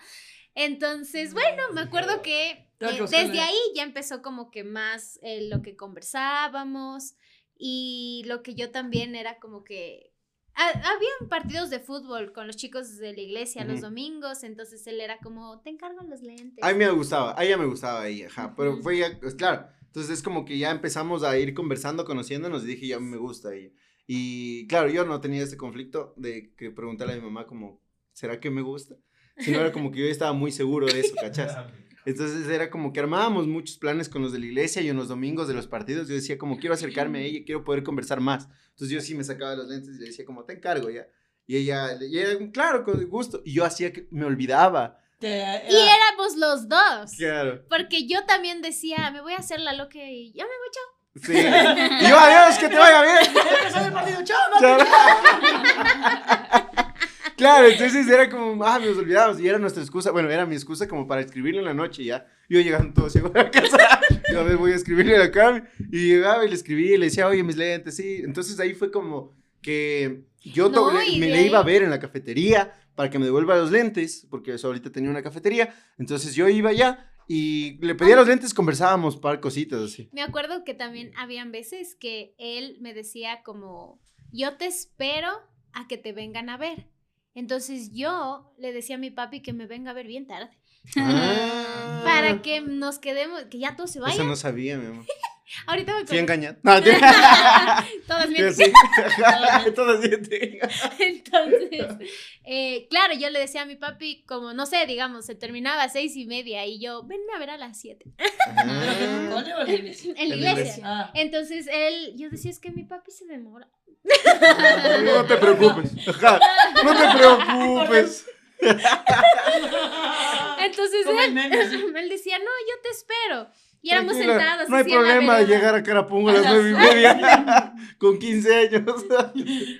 Entonces, bueno, me acuerdo que eh, desde ahí ya empezó como que más eh, lo que conversábamos y lo que yo también era como que... ha- Habían partidos de fútbol con los chicos de la iglesia los domingos, entonces él era como, te encargo los lentes. A mí me gustaba, a ella me gustaba ahí, ajá. Pero fue ya, pues, claro. Entonces es como que ya empezamos a ir conversando, conociéndonos y dije, ya me gusta ella. Y claro, yo no tenía ese conflicto de que preguntarle a mi mamá como, ¿será que me gusta? Sino era como que yo estaba muy seguro de eso, ¿cachas? Entonces era como que armábamos muchos planes con los de la iglesia y en los domingos de los partidos yo decía como quiero acercarme a ella, quiero poder conversar más. Entonces yo sí me sacaba los lentes y le decía como te encargo ya. Y ella, y ella, claro, con gusto. Y yo hacía que me olvidaba. Y éramos los dos. Claro. Porque yo también decía, me voy a hacer la loca y ya me voy, chao. Sí. Y yo, adiós, que te vaya bien. Empezó el partido. ¡Chao, mami! Claro. Claro, entonces era como, ah, nos olvidábamos. Y era nuestra excusa, bueno, era mi excusa como para escribirle en la noche ya. Yo llegando todo ciego a la casa. Yo a ver, voy a escribirle a la Cami. Y llegaba y le escribía y le decía, oye, mis lentes, sí. Entonces ahí fue como que yo No, y me le iba a ver en la cafetería para que me devuelva los lentes, porque eso ahorita tenía una cafetería. Entonces yo iba allá y le pedía los lentes, conversábamos, par cositas así. Me acuerdo que también habían veces que él me decía como, yo te espero a que te vengan a ver. Entonces yo le decía a mi papi que me venga a ver bien tarde. Ah. Para que nos quedemos, que ya todos se Eso vayan. no sabía, mi amor. Ahorita voy Sí, con... engañar. No, te- Todas mienten. sí. Todas mienten. Entonces, eh, claro, yo le decía a mi papi, como, no sé, digamos, se terminaba a seis y media y yo, venme a ver a las siete. ¿Pero en un cole o en la iglesia? En la En la iglesia. Ah. Entonces, él, yo decía, es que mi papi se demora. No te preocupes. Ajá. No te preocupes. Entonces, él, él decía, no, yo te espero. Y éramos Tranquila, sentados. No hay problema de llegar a Carapungo a las nueve y media con 15 años.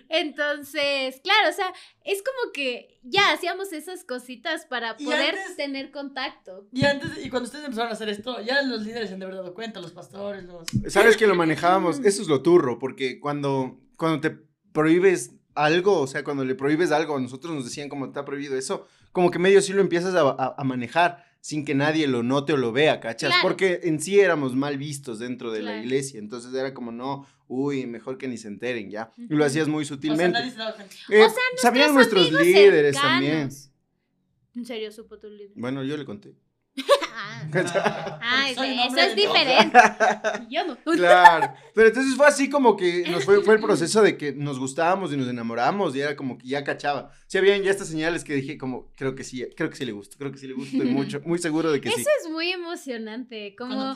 Entonces, claro, o sea, es como que ya hacíamos esas cositas para Y poder antes- tener contacto. Y antes, y cuando ustedes empezaron a hacer esto, ya los líderes se han de haber dado cuenta, los pastores, los... Sabes que lo manejábamos, eso es lo turro, porque cuando, cuando te prohíbes algo, o sea, cuando le prohíbes algo, a nosotros nos decían como está prohibido eso, como que medio sí lo empiezas a, a- a manejar sin que nadie lo note o lo vea, ¿cachas? Claro. Porque en sí éramos mal vistos dentro de la iglesia, entonces era como, no, uy, mejor que ni se enteren, ¿ya? Y lo hacías muy O sea, sutilmente. nadie se daba cuenta. Eh, O sea, sabían Nuestros líderes cercanos. también. En serio, supo tu líder. Bueno, yo le conté. Ah, eso hombre es diferente. Yo no. Claro. Pero entonces fue así como que nos fue, fue el proceso de que nos gustábamos y nos enamoramos y era como que ya cachaba. Sí, habían ya estas señales que dije como, creo que sí, creo que sí le gusto, creo que sí le gusto, estoy mucho, muy seguro de que sí. Eso es muy emocionante, como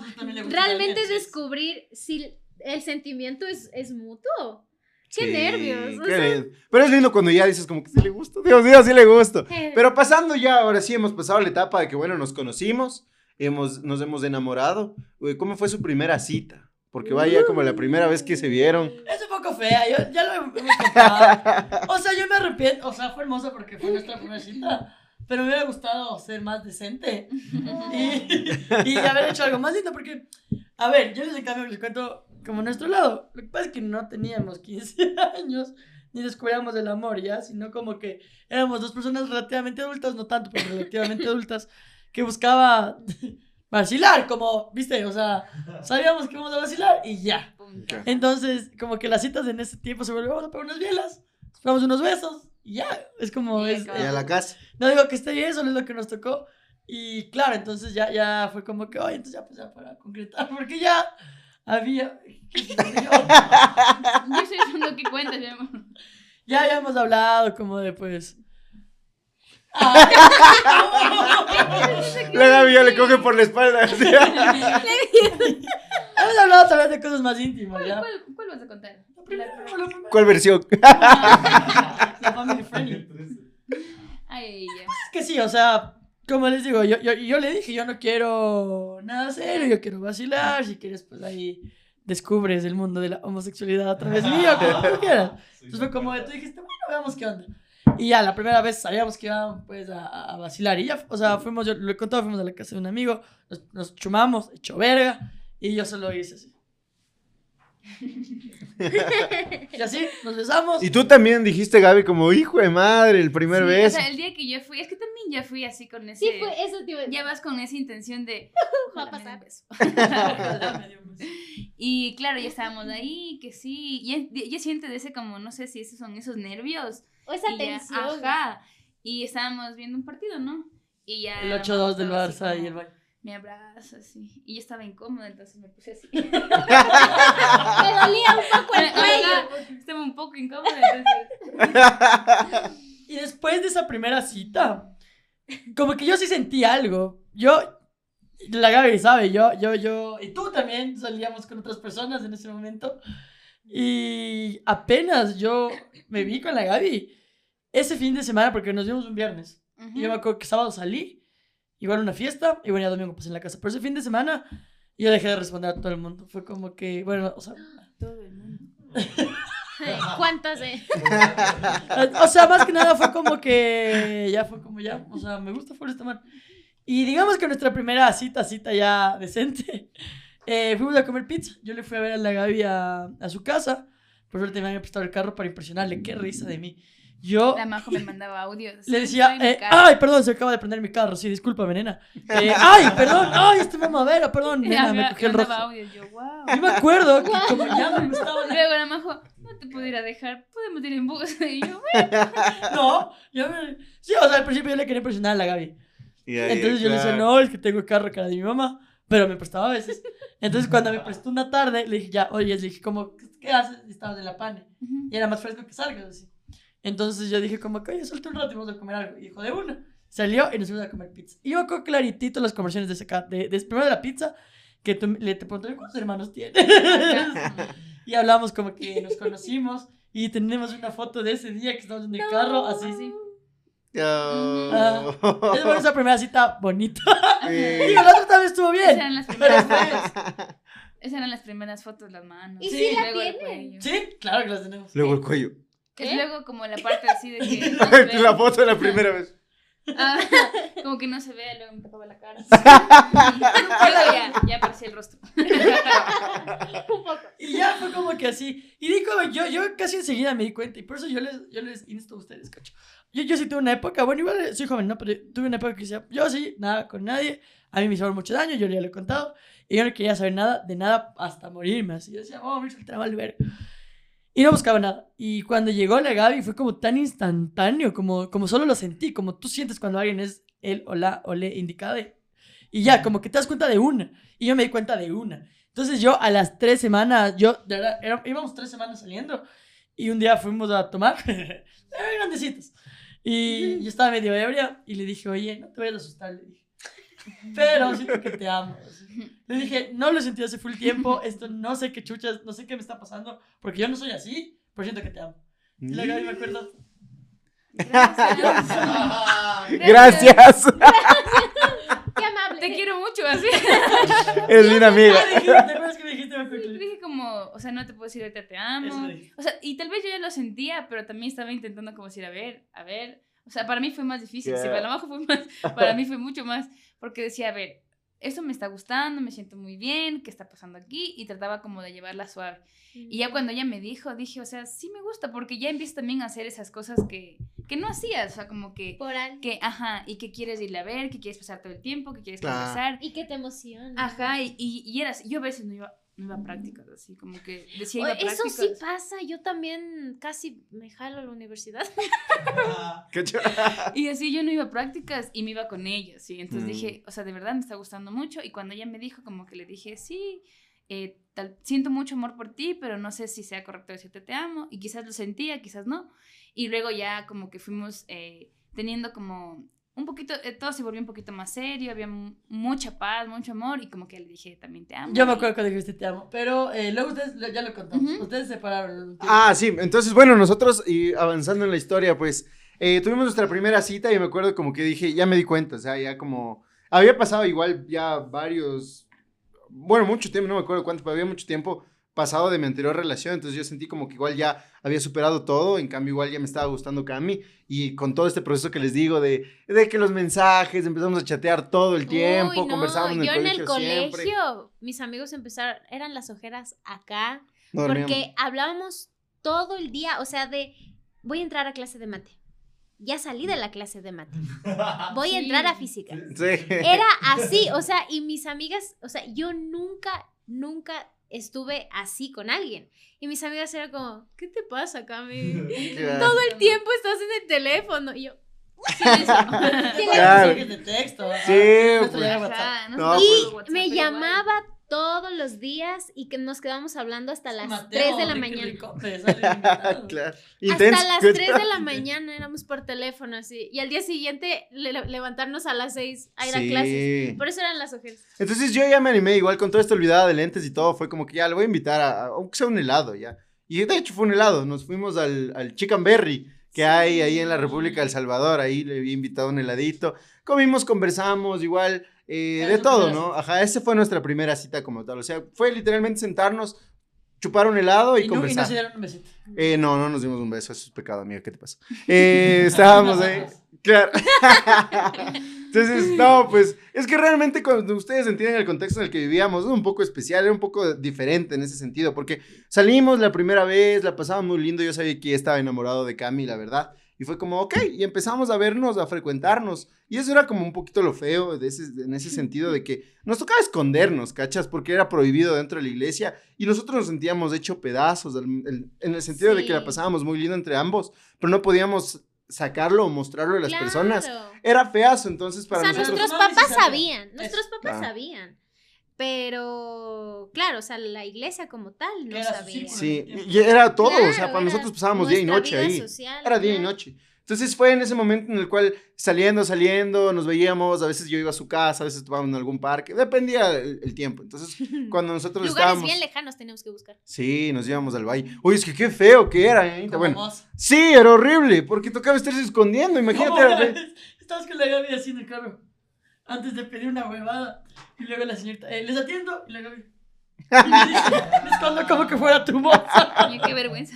realmente descubrir si el sentimiento es, es mutuo. Qué Sí, nervios. o qué sea, lindo. Pero es lindo cuando ya dices como que sí le gusto, Dios mío, sí le gusto. eh, Pero pasando ya, ahora sí hemos pasado la etapa de que, bueno, nos conocimos, hemos, nos hemos enamorado. ¿Cómo fue su primera cita? Porque vaya como la primera vez que se vieron. Es un poco fea, yo, ya lo hemos contado. O sea, yo me arrepiento, o sea, fue hermosa porque fue nuestra primera cita, pero me hubiera gustado ser más decente y, y haber hecho algo más lindo porque, a ver, yo les cambio les cuento como nuestro lado. Lo que pasa es que no teníamos 15 años ni descubríamos el amor, ¿ya? Sino como que éramos dos personas relativamente adultas, no tanto, pero relativamente adultas, que buscaba vacilar, como, viste, o sea, sabíamos que íbamos a vacilar y ya. Entonces, como que las citas en ese tiempo se vamos a pegar unas bielas, nos pegamos unos besos y ya, es como, Y es. Y a la casa. no digo que esté bien, solo es lo que nos tocó. Y claro, entonces ya, ya fue como que, oye, entonces ya pues ya para concretar, porque ya había, yo, soy lo que cuentas, mi amor. ya habíamos hablado como de pues... La Gaby le coge por la espalda. Hemos hablado tal vez de cosas más íntimas, ¿Cuál, ¿ya? cuál, cuál vas a contar? ¿Cuál versión? La family friendly. Ay, ya. Es que sí, o sea, como les digo, yo, yo, yo le dije, yo no quiero nada serio, yo quiero vacilar, si quieres, pues ahí descubres el mundo de la homosexualidad a través mío, como tú quieras. Entonces fue como, tú dijiste, bueno, veamos qué onda. Y ya, la primera vez sabíamos que íbamos, pues, a, a vacilar, y ya, o sea, fuimos, yo lo he contado, fuimos a la casa de un amigo, nos, nos chumamos, hecho verga, y yo solo hice así. y así, nos besamos. Y tú también dijiste, Gaby, como hijo de madre, el primer Sí, beso. O sea, el día que yo fui, es que también yo fui así con ese. Sí, fue eso, tío. Ya vas con esa intención de. Va a "Ojalá me den pasar". beso". Y claro, ya estábamos ahí, que sí. Y ya siente de ese como, no sé si esos son esos nervios. O esa y ya- tensión. ajá. Y estábamos viendo un partido, ¿no? Y ya. El 8-2 del Barça y el Bayern. Me abraza así. Y yo estaba incómoda, entonces me puse así. Me dolía un poco el cuello. Estaba un poco incómoda, entonces. Y después de esa primera cita, como que yo sí sentí algo. Yo, la Gaby sabe, yo, yo, yo, y tú también salíamos con otras personas en ese momento. Y apenas yo me vi con la Gaby ese fin de semana, porque nos vimos un viernes. Y yo me acuerdo que sábado salí, igual a una fiesta, y bueno, ya domingo pasé en la casa. Pero ese fin de semana yo dejé de responder a todo el mundo. Fue como que, bueno, o sea, Todo el mundo. ¿Cuántas, eh? O sea, más que nada fue como que ya fue como ya, o sea, me gusta full este man. Y digamos que nuestra primera cita, cita ya decente, eh, fuimos a comer pizza. Yo le fui a ver a la Gaby a, a su casa. Por suerte me había prestado el carro para impresionarle. Qué risa de mí. Yo La Majo me mandaba audios. le decía, eh, ay, perdón, se acaba de prender mi carro. Sí, discúlpame, nena. Eh, ay, perdón, ay, este mamadera, perdón, nena, me- cogí el rojo. audios, yo, wow. Yo me acuerdo que como ya me gustaba la... Luego la Majo, te puedo ir a dejar, podemos ir en bus. Y yo, bueno, No, yo me... Sí, o sea, al principio yo le quería impresionar a la Gaby. Y ahí, Entonces yo le decía, claro. no, es que tengo el carro cara de mi mamá. pero me prestaba a veces. Entonces, cuando me prestó una tarde, le dije, ya, oye, le dije, como, ¿qué haces? Y estaba de la pane. Ujú. Y era más fresco que salgas, así. Entonces yo dije, como, que, oye, suelta un rato y vamos a comer algo. Y dijo, de una. Salió y nos fuimos a comer pizza. Y yo claritito las conversaciones de ese de, de, primero de la pizza, que tú, le te pregunté cuántos hermanos tienes. y hablamos como que nos conocimos y tenemos una foto de ese día que estábamos en el carro, así. Sí. Ya. Es esa primera cita bonita. Sí. Y la otra también estuvo Esas bien. eran las primeras fotos. Esas eran las primeras fotos, las manos. ¿Y Sí, la tienen? Sí, claro que las tenemos. Luego el cuello. Es luego como la parte así de que. La foto de la primera vez. Ah, como que no se ve, luego me tapaba la cara. Ya, ya aparecía el rostro. Un poco. Y ya fue como que así. Y digo, yo, yo casi enseguida me di cuenta. Y por eso yo les, yo les insto a ustedes, cacho. Yo, yo sí tuve una época, bueno, igual soy joven, ¿no? Pero tuve una época que decía, yo sí, nada con nadie. A mí me hicieron mucho daño, yo ya lo he contado. Y yo no quería saber nada de nada hasta morirme. Así yo decía, oh, me soltaba al ver. Y no buscaba nada. Y cuando llegó la Gaby fue como tan instantáneo, como, como solo lo sentí, como tú sientes cuando alguien es él o la o le indicada. Y, ya, como que te das cuenta de una. Y yo me di cuenta de una. Entonces yo a las tres semanas, yo, de verdad, era- íbamos tres semanas saliendo y un día fuimos a tomar, grandecitos. Y yo estaba medio ebria y le dije, oye, no te vayas a asustar, le dije. Pero siento que te amo. Le dije, no lo sentí hace full tiempo, esto no sé qué chuchas, no sé qué me está pasando, porque yo no soy así, pero siento que te amo. Y la Gaby me acuerda. Gracias. Qué amable. Te quiero mucho, así. Es mi amiga. Ah, ¿te acuerdas que me dijiste? Me acuerdo. Dije como, o sea, no te puedo decir ahorita te amo. O sea, y tal vez yo ya lo sentía, pero también estaba intentando como decir, a ver, a ver. O sea, para mí fue más difícil. Si Yeah. para abajo fue más, para mí fue mucho más. Porque decía, a ver, esto me está gustando, me siento muy bien, ¿qué está pasando aquí? Y trataba como de llevarla suave. Y ya cuando ella me dijo, dije, o sea, sí me gusta, porque ya empiezo también a hacer esas cosas que, que no hacías. O sea, como que, Por algo. que, ajá, y que quieres irle a ver, que quieres pasar todo el tiempo, que quieres Claro. conversar. Y que te emociona. Ajá, y, y, y era así. Yo a veces no iba, iba a prácticas, así como que decía iba a Oye, Eso prácticas. sí pasa, yo también casi me jalo a la universidad. Cacho. Y así yo no iba a prácticas y me iba con ella, sí. Entonces Mm. dije, o sea, de verdad me está gustando mucho. Y cuando ella me dijo, como que le dije, sí, eh, tal, siento mucho amor por ti, pero no sé si sea correcto decirte te amo. Y quizás lo sentía, quizás no. Y luego ya como que fuimos eh, teniendo como un poquito, eh, todo se volvió un poquito más serio, había mu- mucha paz, mucho amor. Y como que le dije, también te amo. Yo me acuerdo cuando dijiste te amo, pero eh, luego ustedes lo- ya lo contamos. Ustedes se separaron. Ah, sí. Entonces, bueno, nosotros, y avanzando en la historia, pues, eh, tuvimos nuestra primera cita y me acuerdo como que dije, ya me di cuenta, o sea, ya como... Había pasado igual ya varios... Bueno, mucho tiempo, no me acuerdo cuánto, pero había mucho tiempo pasado de mi anterior relación, entonces yo sentí como que igual ya había superado todo, en cambio igual ya me estaba gustando Cami, y con todo este proceso que les digo de, de que los mensajes, empezamos a chatear todo el tiempo, Uy, no, conversábamos en el yo colegio en el colegio, siempre. mis amigos empezaron, eran las ojeras acá, No dormíamos. porque hablábamos todo el día, o sea, de voy a entrar a clase de mate. Ya salí de la clase de mate. Voy a entrar a física. Sí. Era así, o sea, y mis amigas, o sea, yo nunca, nunca estuve así con alguien. Y mis amigas eran como, ¿qué te pasa, Cami? Todo el tiempo estás en el teléfono. Y yo. Claro. De texto. Sí, pues. No, pues- WhatsApp, me llamaba todos los días y que nos quedamos hablando hasta las Mateo, 3 de la mañana. rico. Claro. Hasta las 3 de la mañana éramos por teléfono así. Y al día siguiente le- le- levantarnos a las 6 a ir a Sí. clases. Por eso eran las ojeras. Entonces yo ya me animé, igual con todo esto olvidada de lentes y todo, fue como que ya le voy a invitar a, a- aunque sea un helado ya. Y de hecho fue un helado, nos fuimos al, al Chicken Berry que hay ahí en la República del Salvador, ahí le había invitado un heladito, comimos, conversamos, igual, eh, Era de todo, ¿no? Ajá, esa fue nuestra primera cita como tal, o sea, fue literalmente sentarnos, chupar un helado y, Y, no, y conversar. no se dieron un besito. Eh, no, no nos dimos un beso, eso es pecado, amigo, ¿qué te pasa? Eh, estábamos ahí, claro. Entonces, no, pues, es que realmente cuando ustedes entienden el contexto en el que vivíamos, es un poco especial, era un poco diferente en ese sentido, porque salimos la primera vez, la pasaba muy lindo, yo sabía que estaba enamorado de Cami, la verdad, y fue como, ok, y empezamos a vernos, a frecuentarnos, y eso era como un poquito lo feo de ese, en ese sentido de que nos tocaba escondernos, ¿cachas? Porque era prohibido dentro de la iglesia, y nosotros nos sentíamos hecho pedazos, el- el- en el sentido de que la Sí. pasábamos muy lindo entre ambos, pero no podíamos sacarlo o mostrarlo a las personas. Claro. Era feazo, entonces para o sea, nosotros... nuestros sí papás sabía. sabían. Nuestros papás Claro. sabían. Pero, claro, o sea, la iglesia como tal no Era sabía. Sí, y era todo, o sea, Claro, para nosotros pasábamos día y noche ahí. social, Era día y claro. noche. Entonces fue en ese momento en el cual saliendo, saliendo, nos veíamos, a veces yo iba a su casa, a veces estábamos en algún parque, dependía el, el tiempo. Entonces, cuando nosotros Lugares estábamos... bien lejanos teníamos que buscar. Sí, nos íbamos al valle. Oye, es que qué feo que era, ¿eh? Como Bueno, vos. sí, era horrible, porque tocaba estarse escondiendo, imagínate. ¿Cómo era- una vez Estabas con la Gaby así en el carro. Antes de pedir una huevada. Y luego la señorita, eh, les atiendo. Y la Gaby. Me escondo como que fuera tu moza. Qué vergüenza.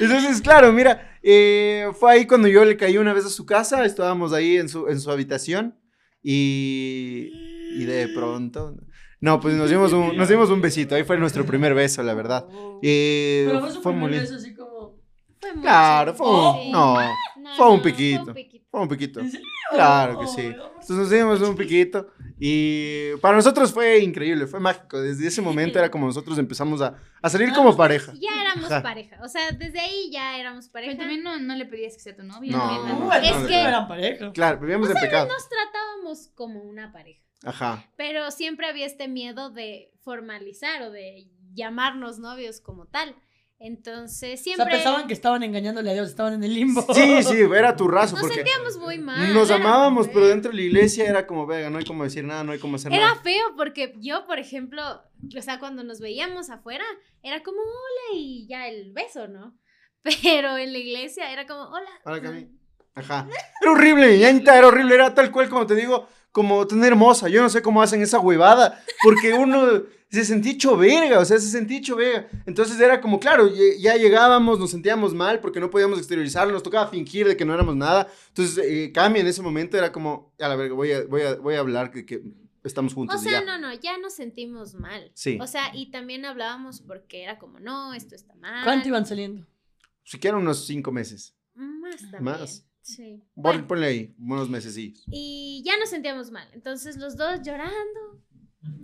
Entonces, claro, mira, eh, fue ahí cuando yo le caí una vez a su casa, estábamos ahí en su, en su habitación y, y de pronto... No, pues nos dimos, un, nos dimos un besito, ahí fue nuestro primer beso, la verdad. Eh, Pero fue su fue primer beso así como. Fue mucho. Claro, fue un, Sí. no, No, fue un no, piquito. Fue un piquito. fue un piquito. ¿En serio? Claro que sí. Entonces nos dimos un piquito y para nosotros fue increíble, fue mágico. Desde ese momento era como nosotros empezamos a, a salir como pareja. Ya éramos Ajá. pareja. O sea, desde ahí ya éramos pareja. Pero también no, no le pedías que sea tu novia. No, no, Uh, no. entonces Es no que- eran pareja. Claro, vivíamos en pecado. Nos tratábamos como una pareja. Ajá. Pero siempre había este miedo de formalizar o de llamarnos novios como tal. Entonces O sea, siempre pensaban que estaban engañándole a Dios, estaban en el limbo. Sí, sí, era tu razo nos porque sentíamos muy mal. nos era amábamos, pero dentro de la iglesia era como, vega, no hay como decir nada, no hay como hacer Era nada. feo porque yo, por ejemplo, o sea, cuando nos veíamos afuera, era como hola y ya el beso, ¿no? Pero en la iglesia era como hola. Hola, Cami. Ajá. Era horrible, ñañita, era horrible, era tal cual como te digo, como tener hermosa. Yo no sé cómo hacen esa huevada, porque uno se sentía hecho verga, o sea, se sentía hecho verga. Entonces era como, claro, ya llegábamos, nos sentíamos mal porque no podíamos exteriorizarlo, nos tocaba fingir de que no éramos nada. Entonces, eh, Cami en ese momento era como, a la verga, voy a, voy a, voy a hablar que, que estamos O juntos y sea, ya. no, no, ya nos sentimos mal. Sí. O sea, y también hablábamos porque era como, no, esto está mal. ¿Cuánto iban saliendo? Siquiera unos cinco meses. Más también. Más. Sí. Bueno, Ponle ahí, unos meses, sí. y ya nos sentíamos mal. Entonces los dos llorando.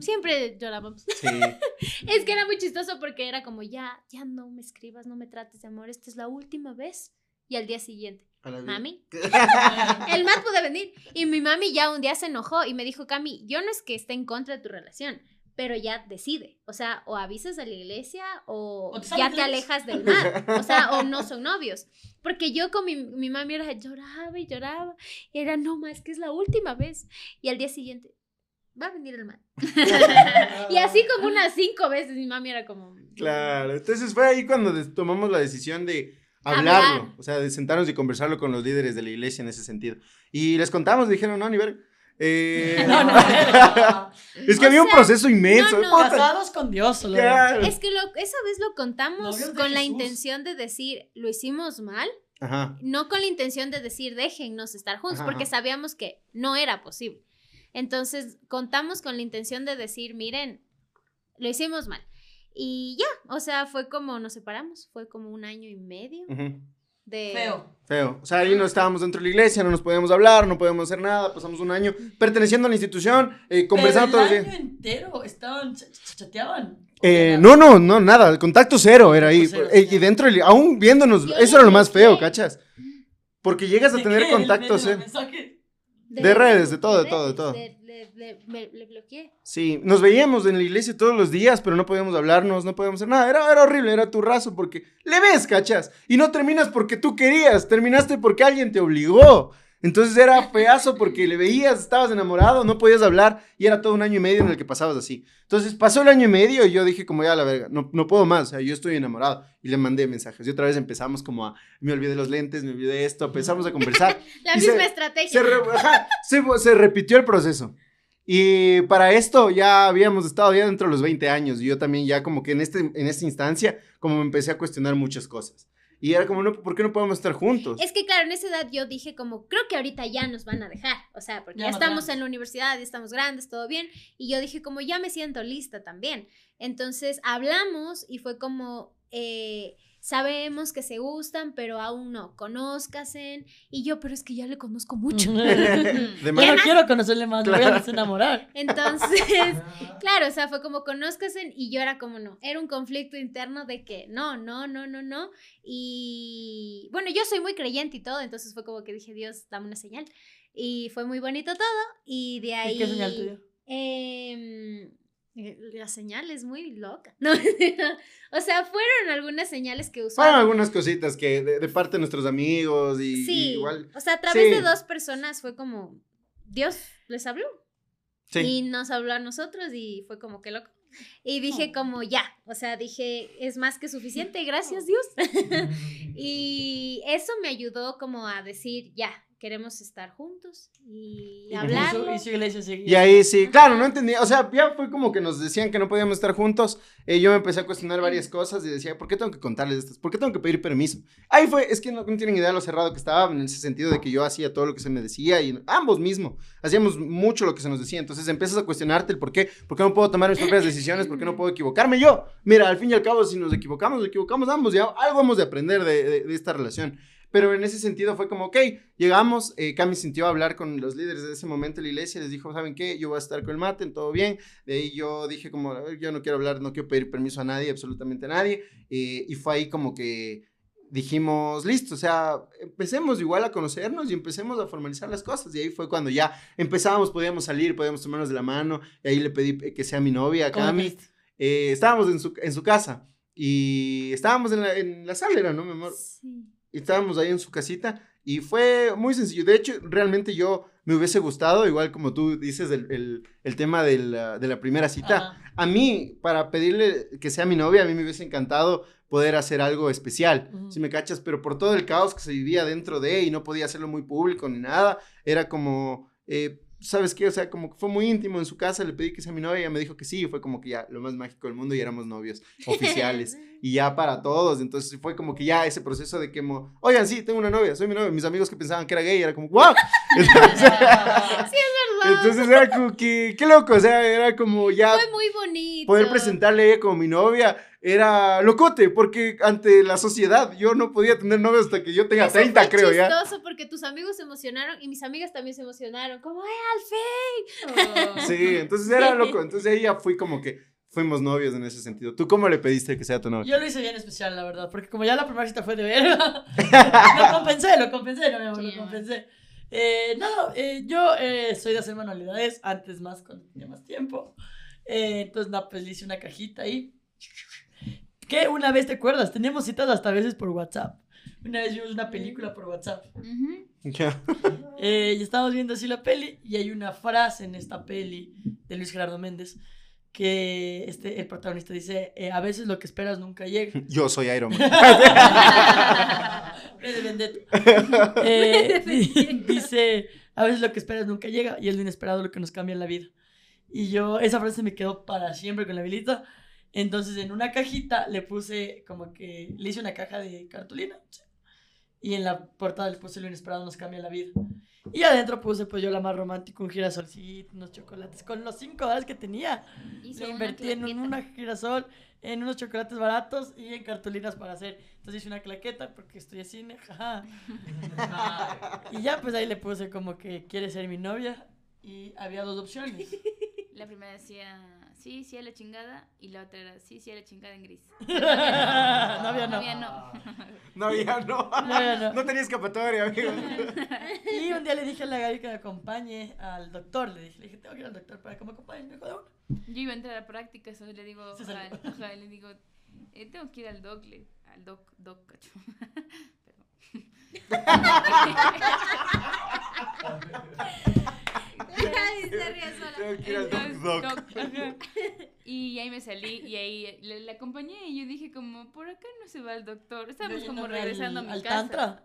Siempre llorábamos. Sí. Es que era muy chistoso porque era como, ya, ya no me escribas, no me trates de amor, esta es la última vez. Y al día siguiente, mami, el Matt puede venir. Y mi mami ya un día se enojó y me dijo, Cami, yo no es que esté en contra de tu relación, pero ya decide. O sea, o avisas a la iglesia o, O te ya te alejas del Matt. O sea, o no son novios. Porque yo con mi, mi mami era, lloraba y lloraba. Y era, no, ma, es que es la última vez. Y al día siguiente, va a venir el Matt. y así como unas cinco veces mi mami era como... Claro, entonces fue ahí cuando tomamos la decisión de hablarlo, Hablar. o sea, de sentarnos y conversarlo con los líderes de la iglesia en ese sentido. Y les contamos, dijeron, no, ni ver. Eh, No, no, no. es que O había un sea, proceso inmenso. no, no. puta, Casados con Dios, claro. Es que lo, esa vez lo contamos con la Jesús. intención de decir, lo hicimos mal, Ajá, no con la intención de decir, déjennos estar juntos, Ajá, porque ajá. sabíamos que no era posible. Entonces, contamos con la intención de decir, miren, lo hicimos mal. Y ya, o sea, fue como nos separamos, fue como un año y medio ujú, de... Feo. feo. O sea, ahí no estábamos dentro de la iglesia, no nos podíamos hablar, no podíamos hacer nada, pasamos un año perteneciendo a la institución, eh, conversando Pero todos el los días. año entero estaban, se, se chateaban. Eh, no, no, no, nada, el contacto cero era ahí. Cero, Eh, y dentro, aún viéndonos, eso era lo más feo. ¿cachas? Porque llegas a ¿De tener contacto ¿De cero. De redes, de todo, de todo, de todo. le bloqueé. Sí, nos veíamos en la iglesia todos los días, pero no podíamos hablarnos, no podíamos hacer nada. Era, era horrible, era tu raso porque le ves, cachas. Y no terminas porque tú querías, terminaste porque alguien te obligó. Entonces era feazo porque le veías, estabas enamorado, no podías hablar y era todo un año y medio en el que pasabas así. Entonces pasó el año y medio y yo dije como ya la verga, no, no puedo más, o sea, yo estoy enamorado. Y le mandé mensajes. Y otra vez empezamos como a, me olvidé los lentes, me olvidé esto, empezamos a conversar. La misma se- estrategia. Se, re- ajá, se- se repitió el proceso. Y para esto ya habíamos estado ya dentro de los 20 años. Y yo también ya como que en, este, en esta instancia como me empecé a cuestionar muchas cosas. Y era como, no, ¿por qué no podemos estar juntos? Es que claro, en esa edad yo dije como, creo que ahorita ya nos van a dejar, o sea, porque Ya estamos grandes. en la universidad, ya estamos grandes, todo bien, y yo dije como, ya me siento lista también. Entonces hablamos y fue como, eh, sabemos que se gustan, pero aún no, conózcasen, y yo, pero es que ya le conozco mucho. De Yo más- no quiero conocerle más, me voy a desenamorar. Entonces, claro, o sea, fue como conózcasen y yo era como no, era un conflicto interno de que no, no, no, no, no. Y bueno, yo soy muy creyente y todo, entonces fue como que dije, Dios, dame una señal. Y fue muy bonito todo y de ahí... ¿Y qué señal te dio? em, Eh, La señal es muy loca. No, o sea, fueron algunas señales que usó. Fueron algunas cositas que de, de parte de nuestros amigos y, y Sí, igual. o sea, a través Sí. de dos personas fue como Dios les habló Sí. y nos habló a nosotros y fue como que loco. Y dije Oh. como ya, o sea, dije, es más que suficiente, gracias Dios. y eso me ayudó como a decir, ya, queremos estar juntos y, su, y ahí sí, claro, no entendía, o sea, ya fue como que nos decían que no podíamos estar juntos, eh, yo me empecé a cuestionar varias cosas y decía, ¿por qué tengo que contarles estas? ¿Por qué tengo que pedir permiso? Ahí fue, es que no, no tienen idea de lo cerrado que estaba, en ese sentido de que yo hacía todo lo que se me decía y ambos mismo, hacíamos mucho lo que se nos decía, entonces empiezas a cuestionarte el por qué, por qué no puedo tomar mis propias decisiones, por qué no puedo equivocarme yo. Mira, al fin y al cabo, si nos equivocamos, nos equivocamos ambos, ya algo hemos de aprender de, de- de esta relación. Pero en ese sentido fue como, ok, llegamos, eh, Cami sintió hablar con los líderes de ese momento de la iglesia, les dijo, ¿saben qué? Yo voy a estar con el mate, todo bien. De ahí yo dije como, a ver, yo no quiero hablar, no quiero pedir permiso a nadie, absolutamente a nadie. eh, y fue ahí como que dijimos, listo, o sea, empecemos igual a conocernos y empecemos a formalizar las cosas. Y ahí fue cuando ya empezábamos, podíamos salir, podíamos tomarnos de la mano. Y ahí le pedí que sea mi novia, ¿Cómo Cami. Eh, estábamos en su, en su casa y estábamos en la, en la sala, ¿era, ¿no, mi amor? Sí. Y estábamos ahí en su casita y fue muy sencillo. De hecho, realmente yo me hubiese gustado, igual como tú dices, el, el- el tema de la, de la primera cita. Ajá. A mí, para pedirle que sea mi novia, a mí me hubiese encantado poder hacer algo especial, si me cachas, pero por todo el caos que se vivía dentro de y no podía hacerlo muy público ni nada, era como, eh, ¿sabes qué? O sea, como que fue muy íntimo en su casa, le pedí que sea mi novia, ella me dijo que sí, y fue como que ya lo más mágico del mundo y éramos novios oficiales y ya para todos. Entonces fue como que ya ese proceso de que, mo- oigan, sí, tengo una novia, soy mi novia. Mis amigos que pensaban que era gay, era como, ¡wow! Entonces, entonces era como que, qué loco, o sea, era como ya Fue muy bonito. poder presentarle a ella como mi novia. Era locote, porque ante la sociedad yo no podía tener novia hasta que yo tenga Eso 30, fue creo ya. chistoso porque tus amigos se emocionaron y mis amigas también se emocionaron. Como, ¡ay, al fin! Sí, entonces era loco. Entonces ahí ya fui como que fuimos novios en ese sentido. ¿Tú cómo le pediste que sea tu novia? Yo lo hice bien especial, la verdad, porque como ya la primera cita fue de verga, lo compensé, lo compensé, no, mi amor, Sí, lo compensé. Eh, no, eh, yo eh, soy de hacer manualidades, antes más, cuando tenía más tiempo. Eh, entonces, no, pues le hice una cajita ahí. Que una vez, ¿te acuerdas? Teníamos citas hasta a veces por WhatsApp. Una vez vimos una película por WhatsApp. Ujú. Ya. Eh, y estábamos viendo así la peli y hay una frase en esta peli de Luis Gerardo Méndez que este, el protagonista dice, eh, a veces lo que esperas nunca llega. Yo soy Iron Man. V de Vendetta. Eh, di- dice, a veces lo que esperas nunca llega y es lo inesperado lo que nos cambia la vida. Y yo, esa frase me quedó para siempre con la velita. Entonces en una cajita le puse como que, le hice una caja de cartulina. sí, Y en la portada le puse lo inesperado nos cambia la vida. Y adentro puse pues yo la más romántica, un girasolcito, unos chocolates, con los cinco dólares que tenía. Hizo Le una invertí en un- una girasol, en unos chocolates baratos y en cartulinas para hacer. Entonces hice una claqueta porque estoy cine, jaja. y ya pues ahí le puse como que quiere ser mi novia y había dos opciones. La primera decía, sí, sí a la chingada. Y la otra era, sí, sí a la chingada en gris. no. Novia no. No, ya no. Novia no. No tenía escapatoria, amigo. Y un día le dije a la Gaby que me acompañe al doctor. Le dije, le dije tengo que ir al doctor para que me acompañe. Me. Yo iba a entrar a prácticas, entonces le digo, salió. ajá, le digo, eh, tengo que ir al doc, le- al doc, doc, cacho. Ay, se ríe sola. Tengo que ir al El doc, doc, doc. doc, ajá. Y ahí me salí y ahí le, le acompañé y yo dije como, por acá no se va el doctor. Estábamos como regresando al, a mi al casa. tantra.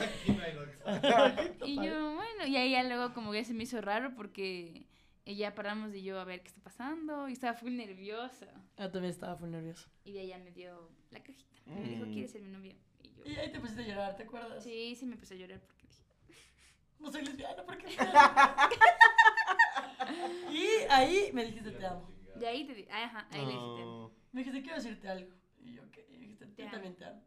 Aquí no hay doctor. Y yo, bueno, y ahí ya luego como que se me hizo raro porque ya paramos y yo a ver qué está pasando y estaba full nerviosa. Yo también estaba full nervioso. Y de ahí ya me dio la cajita. Me dijo, Mm. ¿quieres ser mi novia? Y yo, Y ahí te pusiste a llorar, ¿te acuerdas? sí, sí me empecé a llorar porque No soy lesbiana, ¿por qué? y ahí me dijiste te amo. de ahí te di, ah, ajá, ahí le dije, te amo. Me dijiste quiero decirte algo. Y yo, ¿qué? Y me dijiste, Te yo también te amo.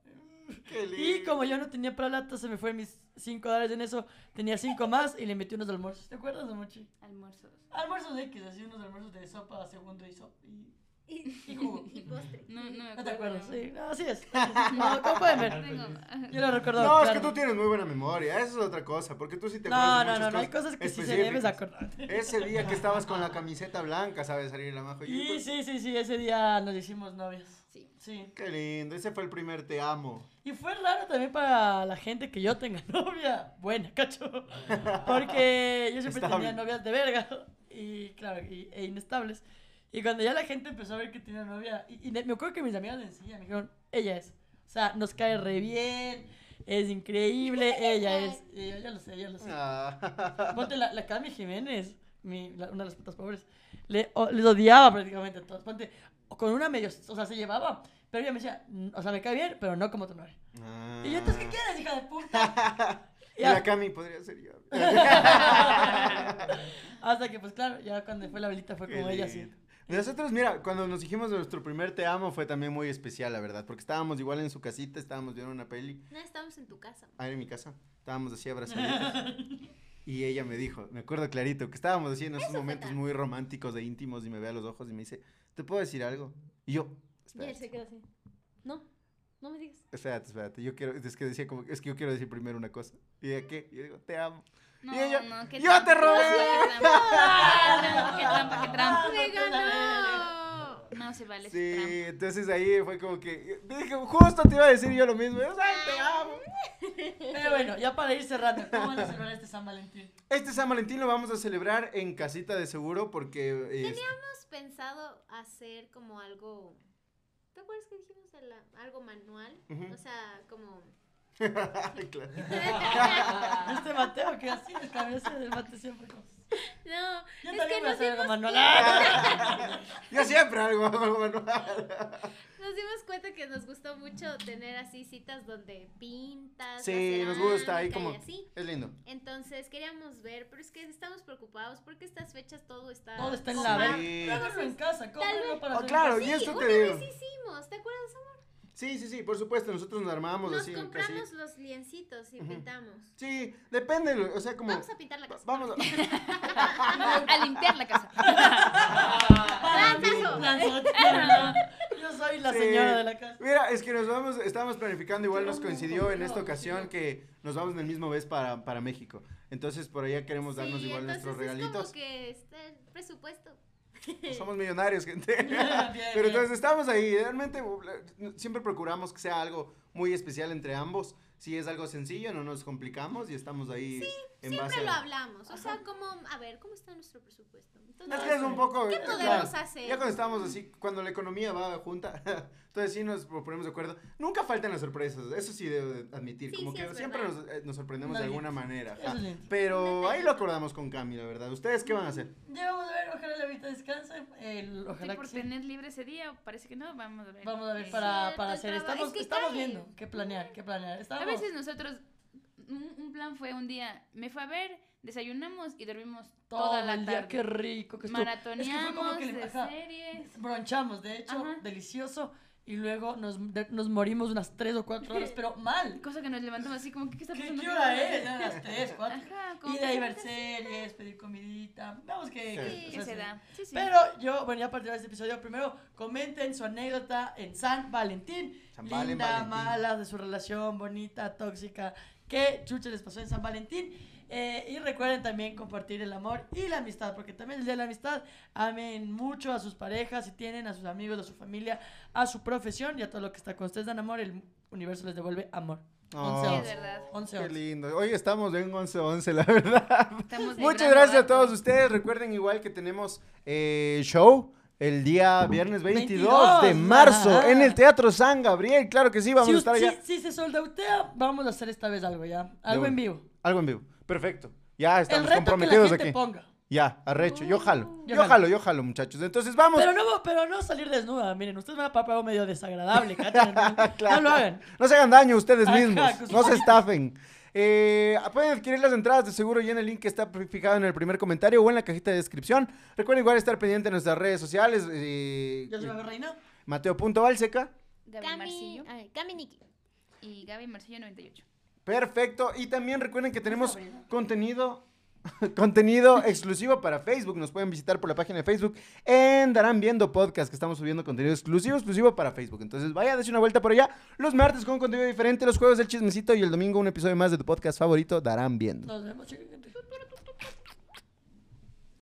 Qué lindo. Y como yo no tenía plata, se me fue mis 5 dólares en eso. Tenía 5 más y le metí unos almuerzos. ¿Te acuerdas, Mochi? almuerzos. Almuerzos X, así unos almuerzos de sopa, segundo y sopa. Y Y, Y jugo. y postre. No, no. ¿No te acuerdas? no. Sí, no, así es. No, como pueden ver. Yo lo recuerdo. No, es claro. que tú tienes muy buena memoria, eso es otra cosa, porque tú sí te No, acuerdas no, no, muchas no, hay cosas que sí se debes acordar. Ese día que estabas con la camiseta blanca, ¿sabes? Salir la majo. Y, Y pues, sí, sí, sí, ese día nos hicimos novios. Sí. Sí. Qué lindo, ese fue el primer te amo. Y fue raro también para la gente que yo tenga novia buena, cacho. Porque yo siempre Estable. tenía novias de verga. Y claro, y- e inestables. Y cuando ya la gente empezó a ver que tenía novia, y, y me acuerdo que mis amigas me decían, me dijeron, ella es. O sea, nos cae re bien, es increíble, ella es. Y yo, ya lo sé, ya lo sé. Ah. Ponte la, la Cami Jiménez, mi, la- una de las putas pobres, le, o- les odiaba prácticamente a todos. Ponte, con una medio, o sea, se llevaba, pero ella me decía, "Mm, o sea, me cae bien, pero no como tu novia. Y yo, entonces, ¿qué quieres, hija de puta? Y Ya. la Cami podría ser yo. Hasta que, pues claro, ya cuando fue la velita fue Qué como ella, sí. Lindo. Nosotros, mira, cuando nos dijimos de nuestro primer te amo fue también muy especial, la verdad, porque estábamos igual en su casita, estábamos viendo una peli, No, estamos en tu casa. ahí en mi casa, estábamos así abrazaditos. Y ella me dijo, me acuerdo clarito, que estábamos así en esos Eso momentos muy románticos e íntimos y me ve a los ojos y me dice, ¿te puedo decir algo? Y yo, Y él espérate, se quedó así. No, no me digas. espérate, espérate, yo quiero, es que decía como, es que yo quiero decir primero una cosa. ¿Y de qué? Yo digo, te amo. No, Y ella, no, qué "Yo trampa, te robé". Qué trampa, qué trampa, qué trampa. ¡Me ganó! No se vale Sí, trampa. entonces ahí fue como que, dije, justo te iba a decir yo lo mismo, yo, "Ay, te amo. Pero bueno, ya para ir cerrando, ¿cómo van a celebrar este San Valentín? Este San Valentín lo vamos a celebrar en casita de seguro porque... eh, Hemos pensado hacer como algo. ¿Te acuerdas que dijimos la- algo manual? O sea, como. Claro. Este Mateo que así, el cabeza del Mateo siempre como... No, Yo es también que nos dimos, manual. Yo siempre algo manual. nos dimos cuenta que nos gustó mucho tener así citas donde pintas. Sí, nos gusta ahí como... así. Es lindo. Entonces queríamos ver, pero es que estamos preocupados porque estas fechas todo está. Todo está en la verga. Sí. En casa, para Oh, claro, y esto Una te digo. vez hicimos, ¿te acuerdas, amor? Sí, sí, sí, por supuesto, nosotros nos armamos Nos así compramos los liencitos y pintamos. Sí, depende, o sea, como... Vamos a pintar la casa. Vamos a... A limpiar la casa. Yo soy la Sí. señora de la casa. Mira, es que nos vamos, estábamos planificando, igual nos coincidió en esta ocasión que nos vamos en el mismo mes para, para México. Entonces, por allá queremos darnos Sí, igual nuestros Es regalitos. como que está el presupuesto. Somos millonarios, gente. Pero entonces estamos ahí. Realmente siempre procuramos que sea algo muy especial entre ambos. Si es algo sencillo, no nos complicamos y estamos ahí en base Siempre lo a... hablamos. O sea, como, a ver, ¿cómo está nuestro presupuesto? Entonces, Es que es un poco... ¿Qué eh, podemos claro, hacer? Ya cuando estamos así, cuando la economía va junta, entonces sí nos ponemos de acuerdo. Nunca faltan las sorpresas, eso sí debo de admitir. Sí, como sí, que siempre nos, eh, nos sorprendemos de alguna manera. Ajá. Pero ahí lo acordamos con Cami, la verdad. ¿Ustedes qué van a hacer? Ya vamos a ver, ojalá la vida descanse. Estoy ojalá por que sí. tener libre ese día, parece que no, vamos a ver. Vamos a ver Eh, para, para hacer. Estamos, es que estamos viendo qué planear, qué planear. Estamos... A veces nosotros, un, un plan fue un día, me fue a ver, desayunamos y dormimos todo toda la el día, tarde. qué rico que estuvo. Maratoneamos que le- de ajá. series. Bronchamos, de hecho, Ajá. delicioso. Y luego nos, de- nos morimos unas 3 o 4 horas, pero mal. Cosa que nos levantamos así como, ¿qué, qué está ¿Qué, pasando? qué hora es? Eran las 3, 4. Ajá, como Y de ahí que- ver series, pedir comidita. Vamos que. Sí. que- ¿Qué o sea, se sí. da? Sí, sí. Pero yo, bueno, ya a partir de este episodio, primero comenten su anécdota en San Valentín. San Valen, Linda, Valentín. mala, de su relación, bonita, tóxica. ¿Qué chucha les pasó en San Valentín? Eh, y recuerden también compartir el amor y la amistad, porque también el día de la amistad, amen mucho a sus parejas, si tienen, a sus amigos, a su familia, a su profesión y a todo lo que está con ustedes dan amor, el universo les devuelve amor. Oh, Sí, 11, es verdad. 11, Qué 11. lindo. Hoy estamos en 11-11, la verdad. Estamos Muchas gracias a todos ustedes. Recuerden igual que tenemos eh, show el día viernes 22, 22, de marzo ajá. en el Teatro San Gabriel. Claro que sí, vamos si, a estar si- allá. si se soldautea, vamos a hacer esta vez algo ya. Algo en vivo. Algo en vivo. Perfecto. Ya El estamos reto que la comprometidos gente aquí. ponga. Ya, arrecho. Yo jalo. Uh, Yo yo jalo, jalo. yo jalo, muchachos. Entonces vamos. Pero no, pero no salir desnuda. Miren, ustedes van a algo medio desagradable. No, Claro. no lo hagan. No se hagan daño ustedes mismos. No se estafen. Eh, pueden adquirir las entradas de seguro y en el link que está fijado en el primer comentario o en la cajita de descripción. Recuerden igual estar pendiente de nuestras redes sociales. eh, Yo soy reina. Mateo.valseca. Gaby Cami, Marcillo Niki. y Gaby Marcillo 98. Perfecto. Y también recuerden que tenemos contenido contenido exclusivo para Facebook. Nos pueden visitar por la página de Facebook en Darán Viendo Podcast, que estamos subiendo contenido exclusivo, exclusivo para Facebook. Entonces vaya, dése una vuelta por allá. Los martes con contenido diferente, los jueves del chismecito y el domingo un episodio más de tu podcast favorito, Darán Viendo. Nos vemos, chicos.